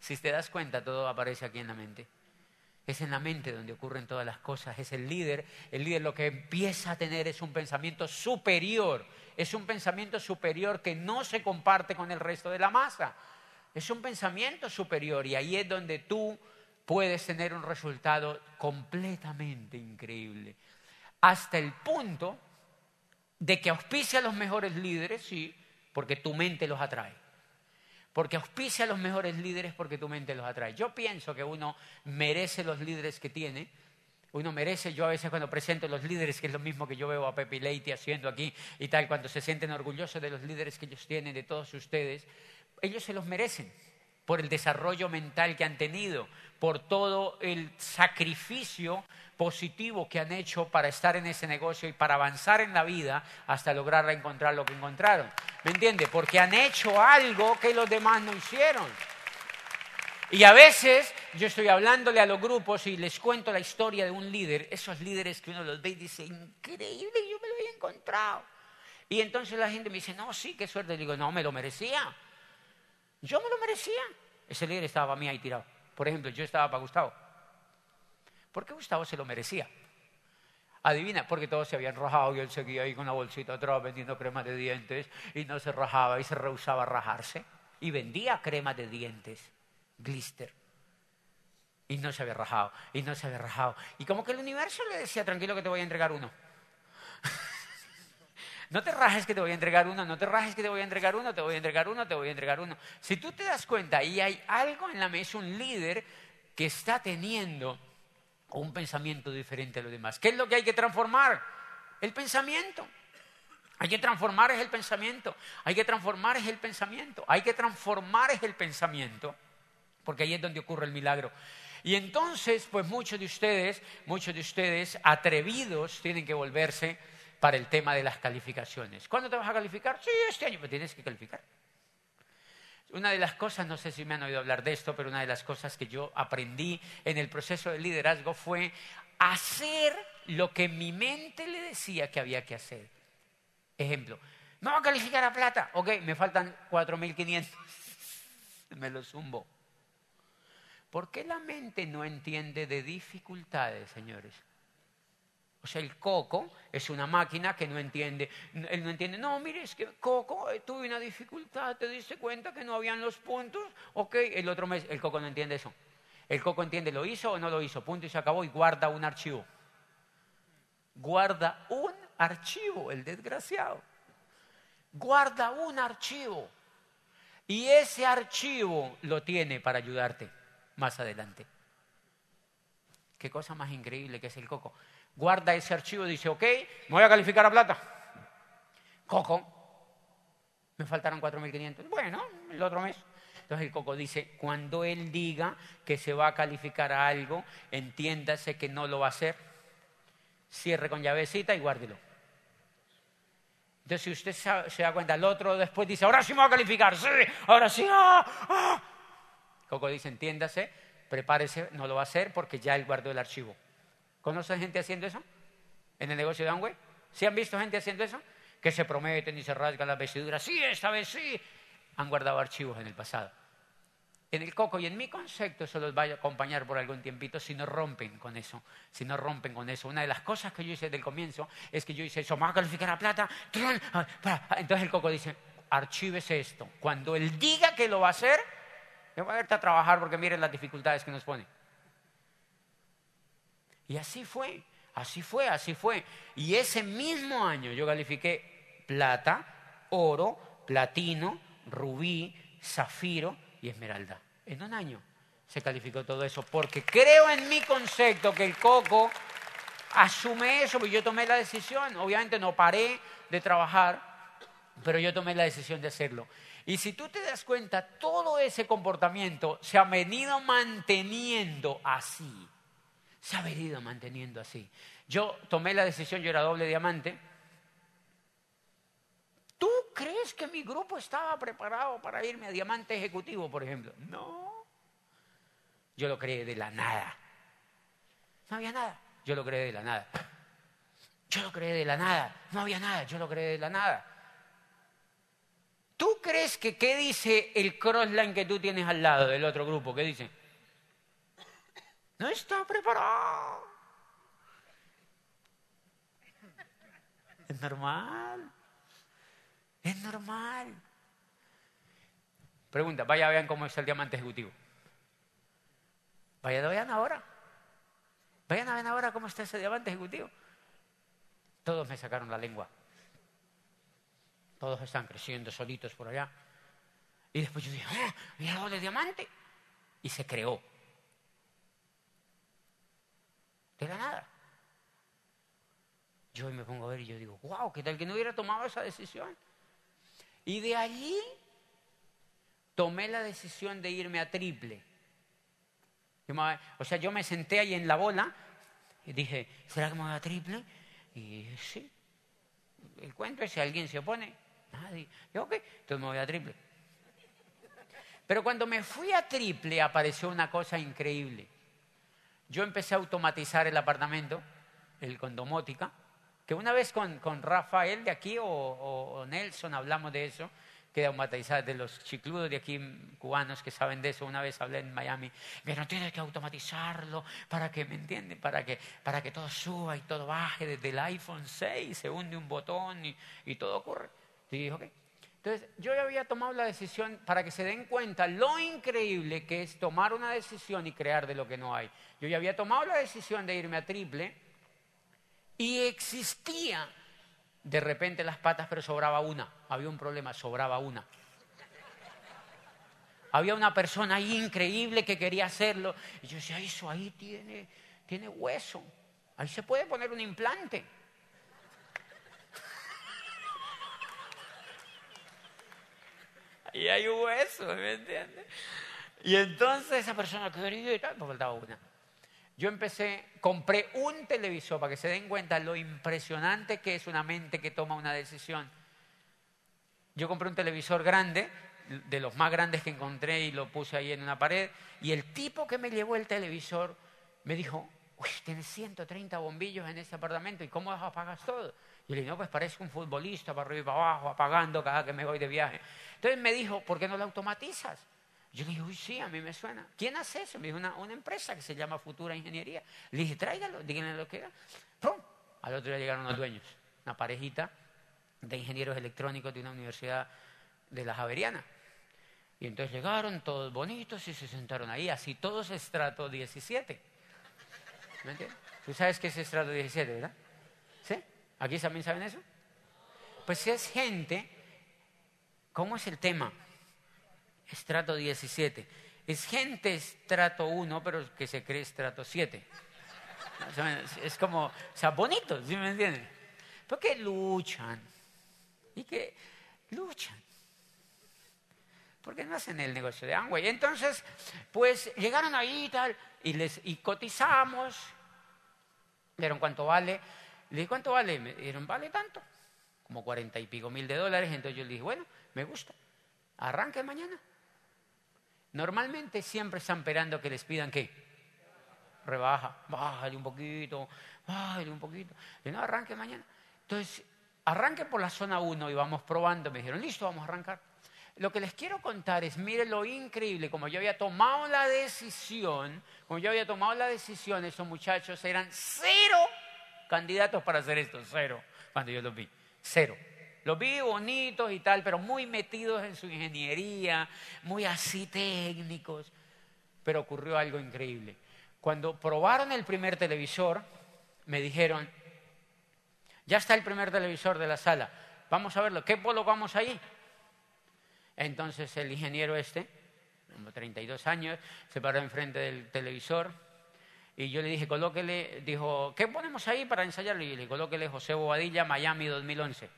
Si te das cuenta, todo aparece aquí en la mente. Es en la mente donde ocurren todas las cosas. Es el líder. El líder lo que empieza a tener es un pensamiento superior. Es un pensamiento superior que no se comparte con el resto de la masa. Es un pensamiento superior y ahí es donde tú puedes tener un resultado completamente increíble. Hasta el punto de que auspicia a los mejores líderes, sí, porque tu mente los atrae. Porque auspicia a los mejores líderes porque tu mente los atrae. Yo pienso que uno merece los líderes que tiene. Uno merece, yo a veces cuando presento los líderes, que es lo mismo que yo veo a Pepe Leite haciendo aquí y tal, cuando se sienten orgullosos de los líderes que ellos tienen, de todos ustedes, ellos se los merecen por el desarrollo mental que han tenido, por todo el sacrificio positivo que han hecho para estar en ese negocio y para avanzar en la vida hasta lograr encontrar lo que encontraron. ¿Me entiende? Porque han hecho algo que los demás no hicieron. Y a veces yo estoy hablándole a los grupos y les cuento la historia de un líder, esos líderes que uno los ve y dice, increíble, yo me lo había encontrado. Y entonces la gente me dice, no, sí, qué suerte. Le digo, no, me lo merecía. Yo me lo merecía. Ese líder estaba para mí ahí tirado. Por ejemplo, yo estaba para Gustavo. ¿Por qué Gustavo se lo merecía? Adivina, porque todos se habían rajado y él seguía ahí con una bolsita atrás vendiendo crema de dientes y no se rajaba y se rehusaba a rajarse. Y vendía crema de dientes, glister. Y no se había rajado, y no se había rajado. Y como que el universo le decía, tranquilo que te voy a entregar uno. No te rajes que te voy a entregar uno, no te rajes que te voy a entregar uno, te voy a entregar uno, te voy a entregar uno. Si tú te das cuenta y hay algo en la mesa, un líder que está teniendo un pensamiento diferente a los demás. ¿Qué es lo que hay que transformar? El pensamiento. Hay que transformar es el pensamiento. Hay que transformar es el pensamiento. Hay que transformar es el pensamiento. Porque ahí es donde ocurre el milagro. Y entonces, pues muchos de ustedes, muchos de ustedes atrevidos tienen que volverse para el tema de las calificaciones. ¿Cuándo te vas a calificar? Sí, este año, me tienes que calificar. Una de las cosas, no sé si me han oído hablar de esto, pero una de las cosas que yo aprendí en el proceso de liderazgo fue hacer lo que mi mente le decía que había que hacer. Ejemplo, ¿me voy a calificar a plata? Ok, me faltan 4.500. me lo zumbo. ¿Por qué la mente no entiende de dificultades, señores? O sea, el coco es una máquina que no entiende. Él no entiende, no, mire, es que coco, eh, tuve una dificultad, te diste cuenta que no habían los puntos, ok, el otro mes, el coco no entiende eso. El coco entiende, lo hizo o no lo hizo, punto y se acabó y guarda un archivo. Guarda un archivo, el desgraciado. Guarda un archivo. Y ese archivo lo tiene para ayudarte más adelante. Qué cosa más increíble que es el coco guarda ese archivo y dice, ok, me voy a calificar a plata. Coco, me faltaron 4.500. Bueno, el otro mes. Entonces el Coco dice, cuando él diga que se va a calificar a algo, entiéndase que no lo va a hacer. Cierre con llavecita y guárdelo. Entonces si usted se da cuenta, el otro después dice, ahora sí me va a calificar, sí, ahora sí. Ah, ah". Coco dice, entiéndase, prepárese, no lo va a hacer porque ya él guardó el archivo. ¿Conocen gente haciendo eso? En el negocio de Amway. ¿Sí han visto gente haciendo eso? Que se prometen y se rasgan las vestiduras. Sí, esta vez sí. Han guardado archivos en el pasado. En el coco y en mi concepto eso los va a acompañar por algún tiempito si no rompen con eso. Si no rompen con eso. Una de las cosas que yo hice del comienzo es que yo hice eso. ¿Me a calificar a plata? Entonces el coco dice, archívese esto. Cuando él diga que lo va a hacer, yo voy a verte a trabajar porque miren las dificultades que nos pone. Y así fue, así fue, así fue. Y ese mismo año yo califiqué plata, oro, platino, rubí, zafiro y esmeralda. En un año se calificó todo eso, porque creo en mi concepto que el coco asume eso, porque yo tomé la decisión, obviamente no paré de trabajar, pero yo tomé la decisión de hacerlo. Y si tú te das cuenta, todo ese comportamiento se ha venido manteniendo así se ha venido manteniendo así. Yo tomé la decisión, yo era doble diamante. ¿Tú crees que mi grupo estaba preparado para irme a diamante ejecutivo, por ejemplo? No. Yo lo creé de la nada. No había nada. Yo lo creé de la nada. Yo lo creé de la nada. No había nada. Yo lo creé de la nada. ¿Tú crees que qué dice el crossline que tú tienes al lado del otro grupo? ¿Qué dice? No está preparado. Es normal. Es normal. Pregunta, vaya vean cómo es el diamante ejecutivo. Vaya vean ahora. Vayan a ver ahora cómo está ese diamante ejecutivo. Todos me sacaron la lengua. Todos están creciendo solitos por allá. Y después yo dije, ¡ah! Mira doble diamante. Y se creó. De la nada. Yo me pongo a ver y yo digo, wow, ¿qué tal que no hubiera tomado esa decisión? Y de allí tomé la decisión de irme a triple. O sea, yo me senté ahí en la bola y dije, ¿será que me voy a triple? Y sí. El cuento es si alguien se opone. Nadie. Yo, ok, entonces me voy a triple. Pero cuando me fui a triple apareció una cosa increíble yo empecé a automatizar el apartamento, el condomótica, que una vez con, Rafael de aquí o, Nelson hablamos de eso, que automatizar de los chicludos de aquí cubanos que saben de eso, una vez hablé en Miami, pero tienes que automatizarlo para que, ¿me entienden? Para que, para que todo suba y todo baje desde el iPhone 6, se hunde un botón y, y todo ocurre. Y dije, ok, entonces, yo ya había tomado la decisión para que se den cuenta lo increíble que es tomar una decisión y crear de lo que no hay. Yo ya había tomado la decisión de irme a triple y existía de repente las patas, pero sobraba una. Había un problema, sobraba una. Había una persona ahí increíble que quería hacerlo. Y yo decía, eso ahí tiene, tiene hueso. Ahí se puede poner un implante. Y hay un hueso, ¿me entiendes? Y entonces esa persona quería y tal, me faltaba una. Yo empecé, compré un televisor para que se den cuenta lo impresionante que es una mente que toma una decisión. Yo compré un televisor grande, de los más grandes que encontré y lo puse ahí en una pared. Y el tipo que me llevó el televisor me dijo, uy, tienes 130 bombillos en ese apartamento, ¿y cómo apagas todo? Y le dije, no, pues parece un futbolista para arriba y para abajo, apagando cada que me voy de viaje. Entonces me dijo, ¿por qué no lo automatizas? Yo le dije, uy, sí, a mí me suena. ¿Quién hace eso? Me dijo, una, empresa que se llama Futura Ingeniería. Le dije, tráigalo, díganle lo que era. ¡Pum! Al otro día llegaron los dueños, una parejita de ingenieros electrónicos de una universidad de la Javeriana. Y entonces llegaron todos bonitos y se sentaron ahí, así todos estrato 17. ¿Me entiendes? Tú sabes qué es estrato 17, ¿verdad? ¿Sí? ¿Aquí también saben eso? Pues es gente, ¿cómo es el tema? Estrato 17. Es gente estrato 1, pero que se cree estrato 7. Es como, o bonito, ¿sí me entienden? Porque luchan. Y que luchan. Porque no hacen el negocio de Amway. Entonces, pues llegaron ahí y tal, y, les, y cotizamos. Vieron cuánto vale. Le dije, ¿cuánto vale? Me dijeron, vale tanto. Como cuarenta y pico mil de dólares. Entonces yo le dije, bueno, me gusta. Arranque mañana. Normalmente siempre están esperando que les pidan qué. Rebaja, bájale un poquito, bájale un poquito. Y no, arranque mañana. Entonces, arranque por la zona 1 y vamos probando. Me dijeron, listo, vamos a arrancar. Lo que les quiero contar es, miren lo increíble, como yo había tomado la decisión, como yo había tomado la decisión, esos muchachos eran cero candidatos para hacer esto, cero, cuando yo los vi, cero. Los vi bonitos y tal, pero muy metidos en su ingeniería, muy así técnicos. Pero ocurrió algo increíble. Cuando probaron el primer televisor, me dijeron, ya está el primer televisor de la sala, vamos a verlo, ¿qué colocamos ahí? Entonces el ingeniero este, como 32 años, se paró enfrente del televisor y yo le dije, colóquele, dijo, ¿qué ponemos ahí para ensayarlo? Y le colóquele José Bobadilla, Miami 2011.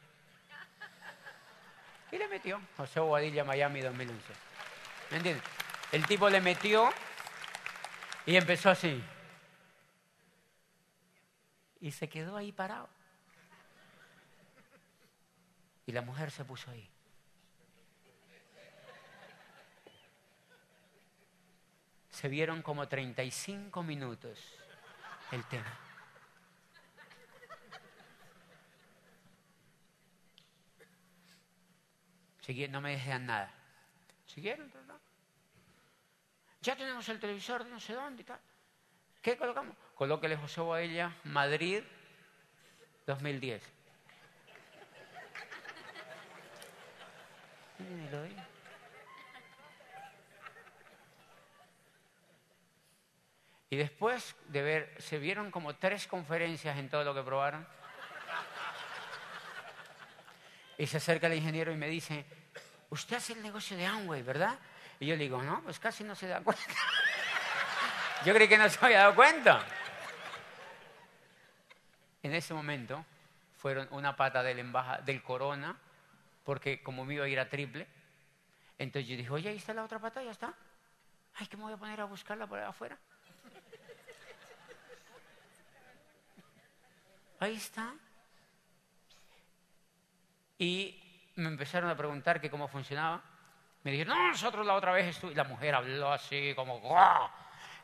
Y le metió José Bobadilla, Miami 2011. ¿Me entiendes? El tipo le metió y empezó así. Y se quedó ahí parado. Y la mujer se puso ahí. Se vieron como 35 minutos el tema. no me dejan nada. Siguieron, Ya tenemos el televisor de no sé dónde y tal. ¿Qué colocamos? Colóquele José Boella, Madrid, 2010. Y después de ver, se vieron como tres conferencias en todo lo que probaron. Y se acerca el ingeniero y me dice, usted hace el negocio de Amway, ¿verdad? Y yo le digo, no, pues casi no se da cuenta. yo creí que no se había dado cuenta. En ese momento fueron una pata del, embaja, del corona, porque como me iba a ir a triple, entonces yo dije, oye, ahí está la otra pata, ya está. Ay, que me voy a poner a buscarla por ahí afuera. Ahí está. Y me empezaron a preguntar que cómo funcionaba. Me dijeron, no, nosotros la otra vez estuvimos. La mujer habló así como, ¡guau!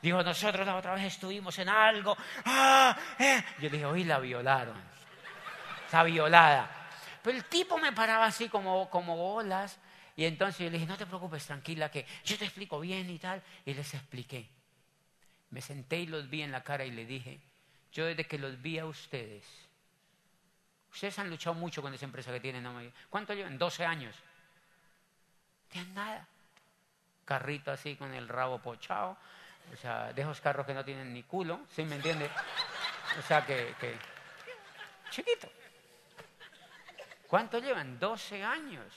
Dijo, nosotros la otra vez estuvimos en algo. ¡Ah! Eh". Yo dije, hoy la violaron. Está violada. Pero el tipo me paraba así como, como bolas. Y entonces yo le dije, no te preocupes, tranquila, que yo te explico bien y tal. Y les expliqué. Me senté y los vi en la cara y le dije, yo desde que los vi a ustedes, Ustedes han luchado mucho con esa empresa que tienen. ¿Cuánto llevan? 12 años. No tienen nada. Carrito así con el rabo pochado. O sea, de esos carros que no tienen ni culo. ¿Sí me entiende? O sea, que, que... Chiquito. ¿Cuánto llevan? 12 años.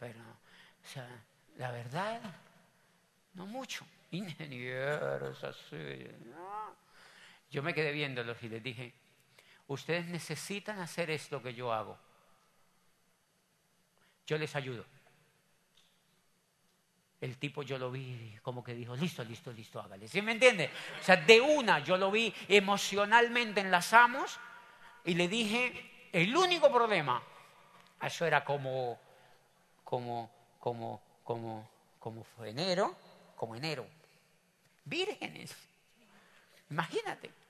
Pero, o sea, la verdad, no mucho. Ingenieros así. Yo me quedé viéndolos y les dije, ustedes necesitan hacer esto que yo hago. Yo les ayudo. El tipo yo lo vi como que dijo, listo, listo, listo, hágale. ¿Sí me entiende? O sea, de una yo lo vi emocionalmente enlazamos y le dije, el único problema, eso era como, como, como, como, como fue enero, como enero. Vírgenes. Imagínate.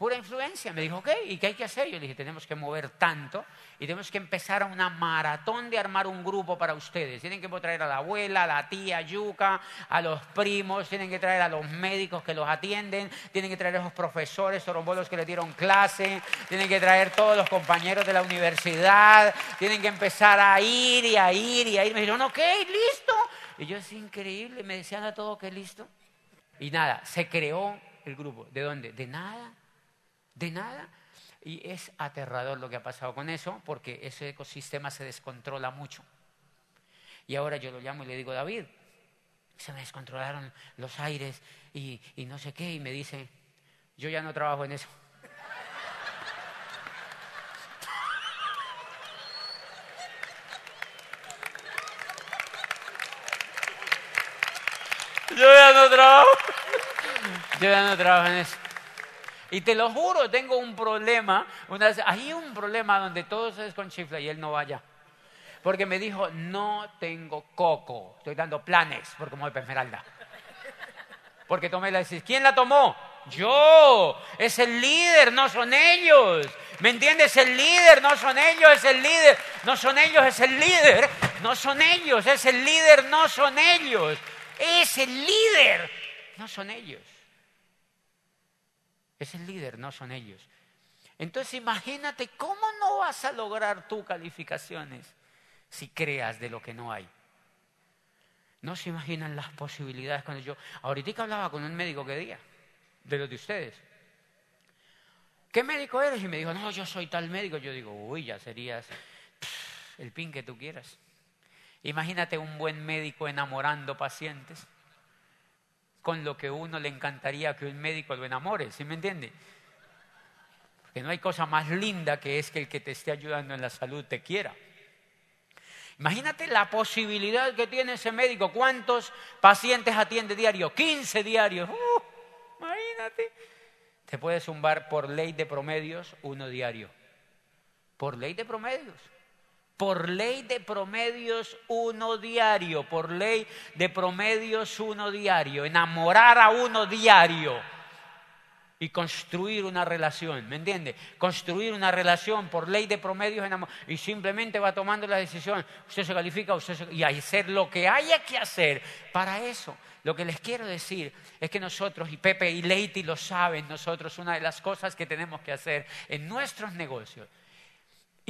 Pura influencia. Me dijo, ok, ¿y qué hay que hacer? Yo le dije, tenemos que mover tanto y tenemos que empezar a una maratón de armar un grupo para ustedes. Tienen que traer a la abuela, a la tía Yuca, a los primos, tienen que traer a los médicos que los atienden, tienen que traer a esos profesores sorombolos que le dieron clase, tienen que traer todos los compañeros de la universidad, tienen que empezar a ir y a ir y a ir. Me dijeron, ok, listo. Y yo, es increíble, me decían a todos que listo. Y nada, se creó el grupo. ¿De dónde? De nada de nada. Y es aterrador lo que ha pasado con eso, porque ese ecosistema se descontrola mucho. Y ahora yo lo llamo y le digo, David, se me descontrolaron los aires y, no sé qué, y me dice, yo ya no trabajo en eso. Yo ya no trabajo. Yo ya no trabajo en eso. Y te lo juro, tengo un problema. Una, hay un problema donde todo se desconchifla y él no vaya. Porque me dijo, no tengo coco. Estoy dando planes por como de Esmeralda. Porque tomé la decisión. ¿Quién la tomó? Yo. Es el líder, no son ellos. ¿Me entiendes? El líder, no son ellos, es el líder. No son ellos, es el líder. No son ellos, es el líder, no son ellos. Es el líder, no son ellos. Es el líder, no son ellos. Entonces imagínate cómo no vas a lograr tus calificaciones si creas de lo que no hay. No se imaginan las posibilidades cuando yo... Ahorita hablaba con un médico que día, de los de ustedes. ¿Qué médico eres? Y me dijo, no, yo soy tal médico. Yo digo, uy, ya serías el pin que tú quieras. Imagínate un buen médico enamorando pacientes con lo que uno le encantaría que un médico lo enamore, ¿sí me entiende? Porque no hay cosa más linda que es que el que te esté ayudando en la salud te quiera. Imagínate la posibilidad que tiene ese médico. ¿Cuántos pacientes atiende diario? 15 diarios. Uh, imagínate. Te puede zumbar por ley de promedios uno diario. Por ley de promedios por ley de promedios uno diario, por ley de promedios uno diario, enamorar a uno diario y construir una relación, ¿me entiende? Construir una relación por ley de promedios y simplemente va tomando la decisión, usted se califica, usted se, y hacer lo que haya que hacer para eso. Lo que les quiero decir es que nosotros, y Pepe y Leiti lo saben, nosotros una de las cosas que tenemos que hacer en nuestros negocios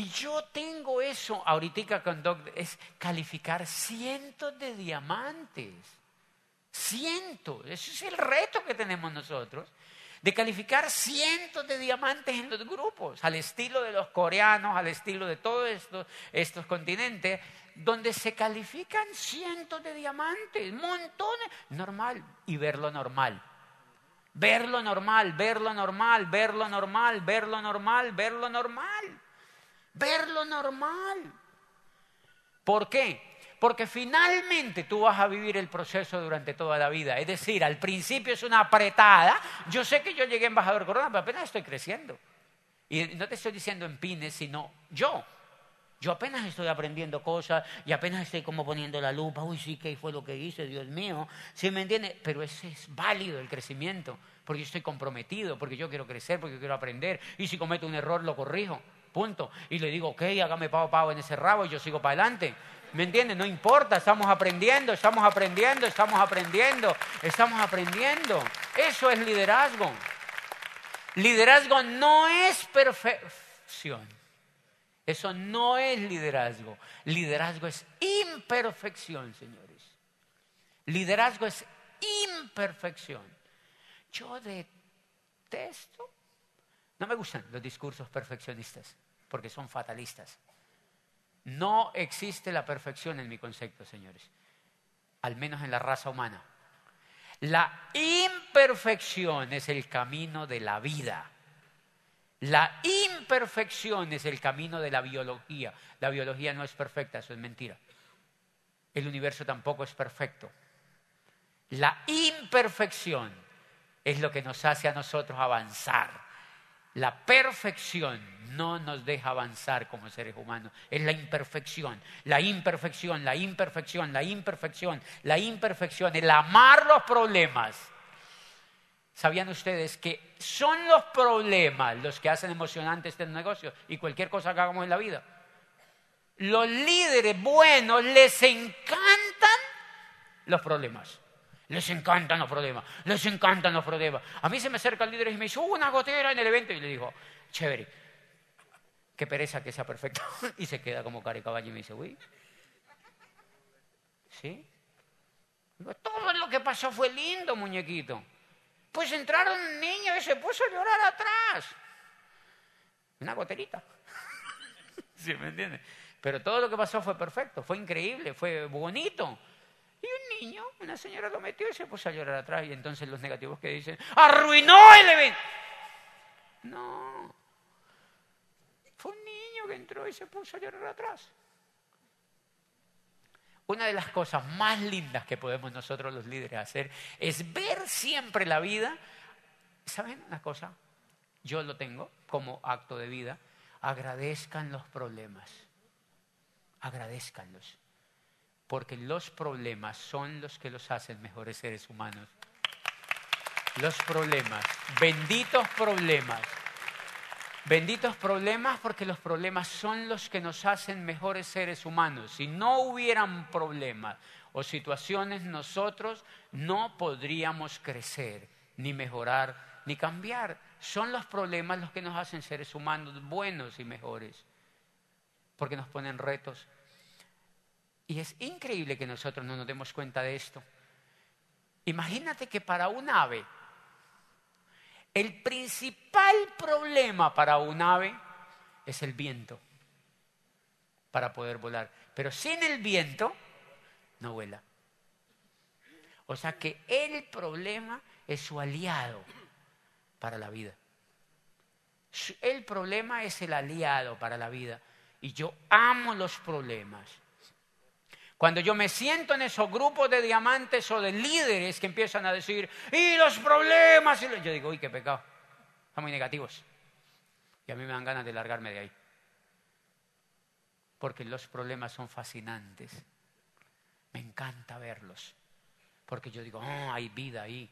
y yo tengo eso ahorita con Doc, es calificar cientos de diamantes. Cientos. Ese es el reto que tenemos nosotros. De calificar cientos de diamantes en los grupos, al estilo de los coreanos, al estilo de todos estos, estos continentes, donde se califican cientos de diamantes, montones. Normal. Y verlo normal. Verlo normal, verlo normal, verlo normal, verlo normal, verlo normal verlo normal. ¿Por qué? Porque finalmente tú vas a vivir el proceso durante toda la vida. Es decir, al principio es una apretada. Yo sé que yo llegué embajador Corona, pero apenas estoy creciendo. Y no te estoy diciendo en pines, sino yo. Yo apenas estoy aprendiendo cosas y apenas estoy como poniendo la lupa. Uy, sí, ¿qué fue lo que hice? Dios mío. ¿Sí me entiende? Pero ese es válido el crecimiento. Porque yo estoy comprometido, porque yo quiero crecer, porque quiero aprender. Y si cometo un error, lo corrijo. Punto. Y le digo, ok, hágame pavo pavo en ese rabo y yo sigo para adelante. ¿Me entiendes? No importa, estamos aprendiendo, estamos aprendiendo, estamos aprendiendo, estamos aprendiendo. Eso es liderazgo. Liderazgo no es perfección. Eso no es liderazgo. Liderazgo es imperfección, señores. Liderazgo es imperfección. Yo detesto no me gustan los discursos perfeccionistas, porque son fatalistas. No existe la perfección en mi concepto, señores, al menos en la raza humana. La imperfección es el camino de la vida. La imperfección es el camino de la biología. La biología no es perfecta, eso es mentira. El universo tampoco es perfecto. La imperfección es lo que nos hace a nosotros avanzar. La perfección no nos deja avanzar como seres humanos. Es la imperfección, la imperfección, la imperfección, la imperfección, la imperfección, el amar los problemas. ¿Sabían ustedes que son los problemas los que hacen emocionante este negocio y cualquier cosa que hagamos en la vida? Los líderes buenos les encantan los problemas. Les encantan los problemas, les encantan los problemas. A mí se me acerca el líder y me dice, una gotera en el evento. Y le digo, chévere, qué pereza que sea perfecto. y se queda como cara y caballo y me dice, uy, ¿sí? Todo lo que pasó fue lindo, muñequito. Pues entraron un niño y se puso a llorar atrás. Una goterita. ¿Sí me entiendes? Pero todo lo que pasó fue perfecto, fue increíble, fue bonito. Y un niño, una señora lo metió y se puso a llorar atrás. Y entonces los negativos que dicen, arruinó el evento. No. Fue un niño que entró y se puso a llorar atrás. Una de las cosas más lindas que podemos nosotros los líderes hacer es ver siempre la vida. ¿Saben una cosa? Yo lo tengo como acto de vida. Agradezcan los problemas. Agradezcanlos. Porque los problemas son los que los hacen mejores seres humanos. Los problemas, benditos problemas, Benditos problemas porque los problemas son los que nos hacen mejores seres humanos. Si no hubieran problemas o situaciones, nosotros no podríamos crecer, ni mejorar, ni cambiar. Son los problemas los que nos hacen seres humanos buenos y mejores, porque nos ponen retos. Y es increíble que nosotros no nos demos cuenta de esto. Imagínate que para un ave, el principal problema para un ave es el viento para poder volar. Pero sin el viento no vuela. O sea que el problema es su aliado para la vida. El problema es el aliado para la vida. Y yo amo los problemas. Cuando yo me siento en esos grupos de diamantes o de líderes que empiezan a decir, y los problemas, yo digo, uy, qué pecado, son muy negativos. Y a mí me dan ganas de largarme de ahí. Porque los problemas son fascinantes. Me encanta verlos. Porque yo digo, oh, hay vida ahí,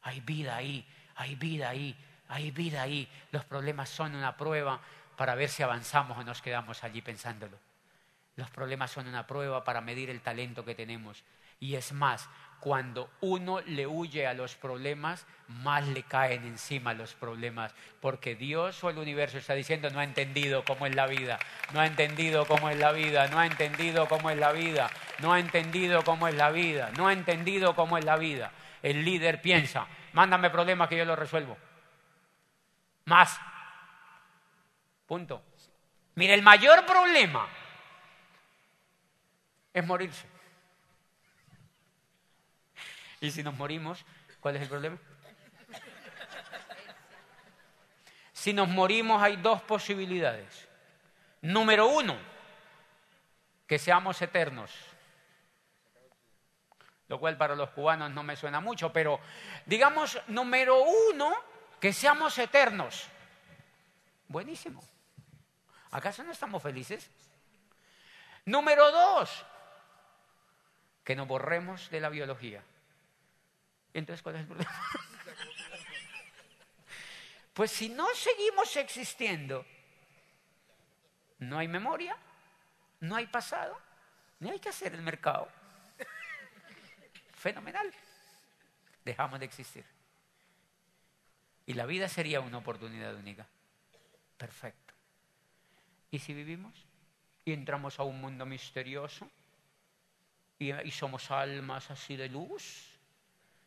hay vida ahí, hay vida ahí, hay vida ahí. Los problemas son una prueba para ver si avanzamos o nos quedamos allí pensándolo. Los problemas son una prueba para medir el talento que tenemos. Y es más, cuando uno le huye a los problemas, más le caen encima los problemas. Porque Dios o el universo está diciendo, no ha entendido cómo es la vida, no ha entendido cómo es la vida, no ha entendido cómo es la vida, no ha entendido cómo es la vida, no ha entendido cómo es la vida. El líder piensa, mándame problemas que yo los resuelvo. Más. Punto. Mire, el mayor problema es morirse. Y si nos morimos, ¿cuál es el problema? Si nos morimos hay dos posibilidades. Número uno, que seamos eternos. Lo cual para los cubanos no me suena mucho, pero digamos, número uno, que seamos eternos. Buenísimo. ¿Acaso no estamos felices? Número dos, que nos borremos de la biología. Entonces, ¿cuál es el problema? pues si no seguimos existiendo, no hay memoria, no hay pasado, ni hay que hacer el mercado. Fenomenal. Dejamos de existir. Y la vida sería una oportunidad única. Perfecto. ¿Y si vivimos y entramos a un mundo misterioso? Y, somos almas así de luz,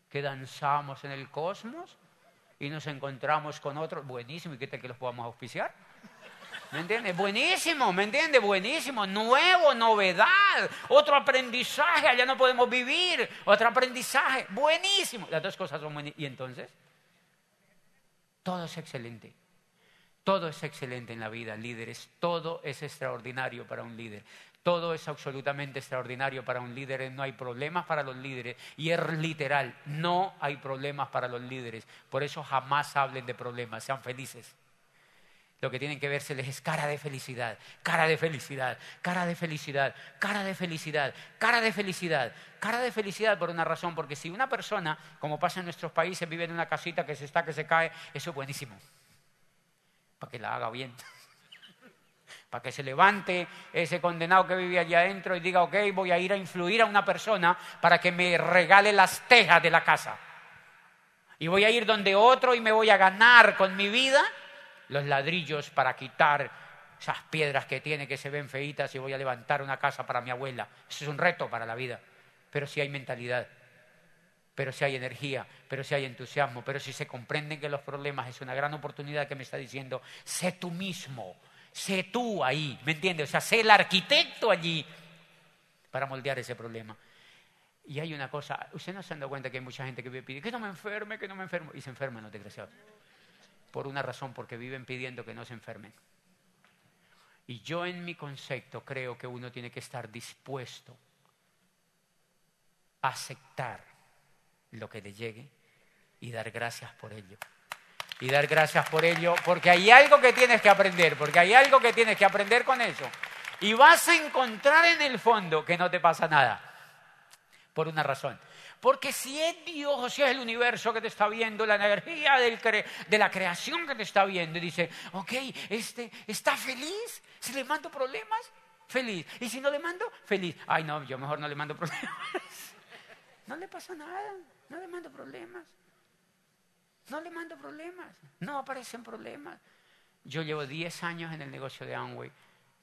que danzamos en el cosmos y nos encontramos con otros. Buenísimo, ¿y qué tal que los podamos auspiciar? ¿Me entiendes? Buenísimo, ¿me entiendes? Buenísimo, nuevo, novedad, otro aprendizaje, allá no podemos vivir, otro aprendizaje, buenísimo. Las dos cosas son buenísimas. ¿Y entonces? Todo es excelente. Todo es excelente en la vida, líderes. Todo es extraordinario para un líder. Todo es absolutamente extraordinario para un líder. No hay problemas para los líderes. Y es literal, no hay problemas para los líderes. Por eso jamás hablen de problemas, sean felices. Lo que tienen que verse es cara de felicidad, cara de felicidad, cara de felicidad, cara de felicidad, cara de felicidad, cara de felicidad por una razón, porque si una persona, como pasa en nuestros países, vive en una casita que se está, que se cae, eso es buenísimo, para que la haga bien, para que se levante ese condenado que vive allá adentro y diga, ok, voy a ir a influir a una persona para que me regale las tejas de la casa. Y voy a ir donde otro y me voy a ganar con mi vida los ladrillos para quitar esas piedras que tiene que se ven feitas y voy a levantar una casa para mi abuela. Eso es un reto para la vida. Pero si hay mentalidad, pero si hay energía, pero si hay entusiasmo, pero si se comprenden que los problemas es una gran oportunidad que me está diciendo, sé tú mismo, sé tú ahí, ¿me entiendes? O sea, sé el arquitecto allí para moldear ese problema. Y hay una cosa, usted no se han dado cuenta que hay mucha gente que me pide que no me enferme, que no me enferme, y se enferman los desgraciados por una razón, porque viven pidiendo que no se enfermen. Y yo en mi concepto creo que uno tiene que estar dispuesto a aceptar lo que le llegue y dar gracias por ello. Y dar gracias por ello, porque hay algo que tienes que aprender, porque hay algo que tienes que aprender con eso. Y vas a encontrar en el fondo que no te pasa nada, por una razón. Porque si es Dios o si es el universo que te está viendo, la energía de la creación que te está viendo, y dice, ok, este, ¿está feliz? Si le mando problemas, feliz. Y si no le mando, feliz. Ay, no, yo mejor no le mando problemas. No le pasa nada, no le mando problemas. No le mando problemas, no aparecen problemas. Yo llevo 10 años en el negocio de Amway,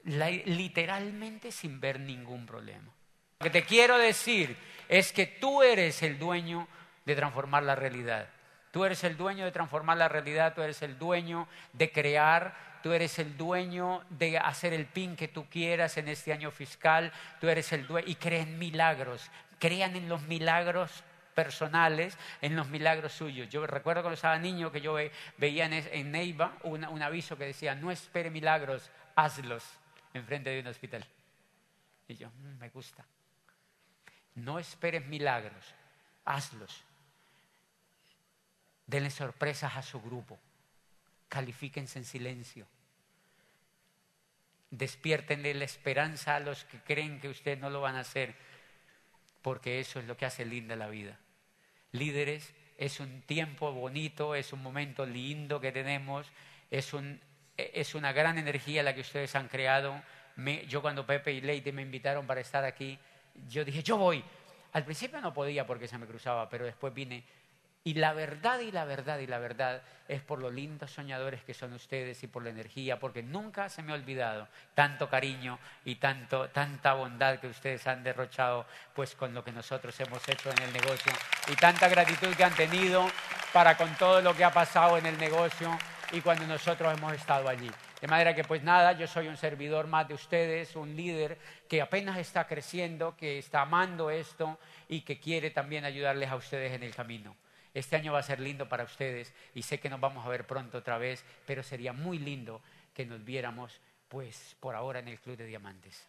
literalmente sin ver ningún problema. Lo que te quiero decir es que tú eres el dueño de transformar la realidad. Tú eres el dueño de transformar la realidad, tú eres el dueño de crear, tú eres el dueño de hacer el pin que tú quieras en este año fiscal, tú eres el dueño y creen milagros, crean en los milagros personales, en los milagros suyos. Yo recuerdo cuando estaba niño que yo veía en Neiva un aviso que decía, no espere milagros, hazlos en frente de un hospital. Y yo, mm, me gusta. No esperes milagros, hazlos. Denle sorpresas a su grupo. Califíquense en silencio. Despiértenle la esperanza a los que creen que ustedes no lo van a hacer, porque eso es lo que hace linda la vida. Líderes, es un tiempo bonito, es un momento lindo que tenemos, es, una gran energía la que ustedes han creado. yo cuando Pepe y Leite me invitaron para estar aquí, yo dije, yo voy. Al principio no podía porque se me cruzaba, pero después vine. Y la verdad y la verdad y la verdad es por los lindos soñadores que son ustedes y por la energía, porque nunca se me ha olvidado tanto cariño y tanto, tanta bondad que ustedes han derrochado pues con lo que nosotros hemos hecho en el negocio y tanta gratitud que han tenido para con todo lo que ha pasado en el negocio y cuando nosotros hemos estado allí. De manera que pues nada, yo soy un servidor más de ustedes, un líder que apenas está creciendo, que está amando esto y que quiere también ayudarles a ustedes en el camino. Este año va a ser lindo para ustedes y sé que nos vamos a ver pronto otra vez, pero sería muy lindo que nos viéramos pues por ahora en el Club de Diamantes.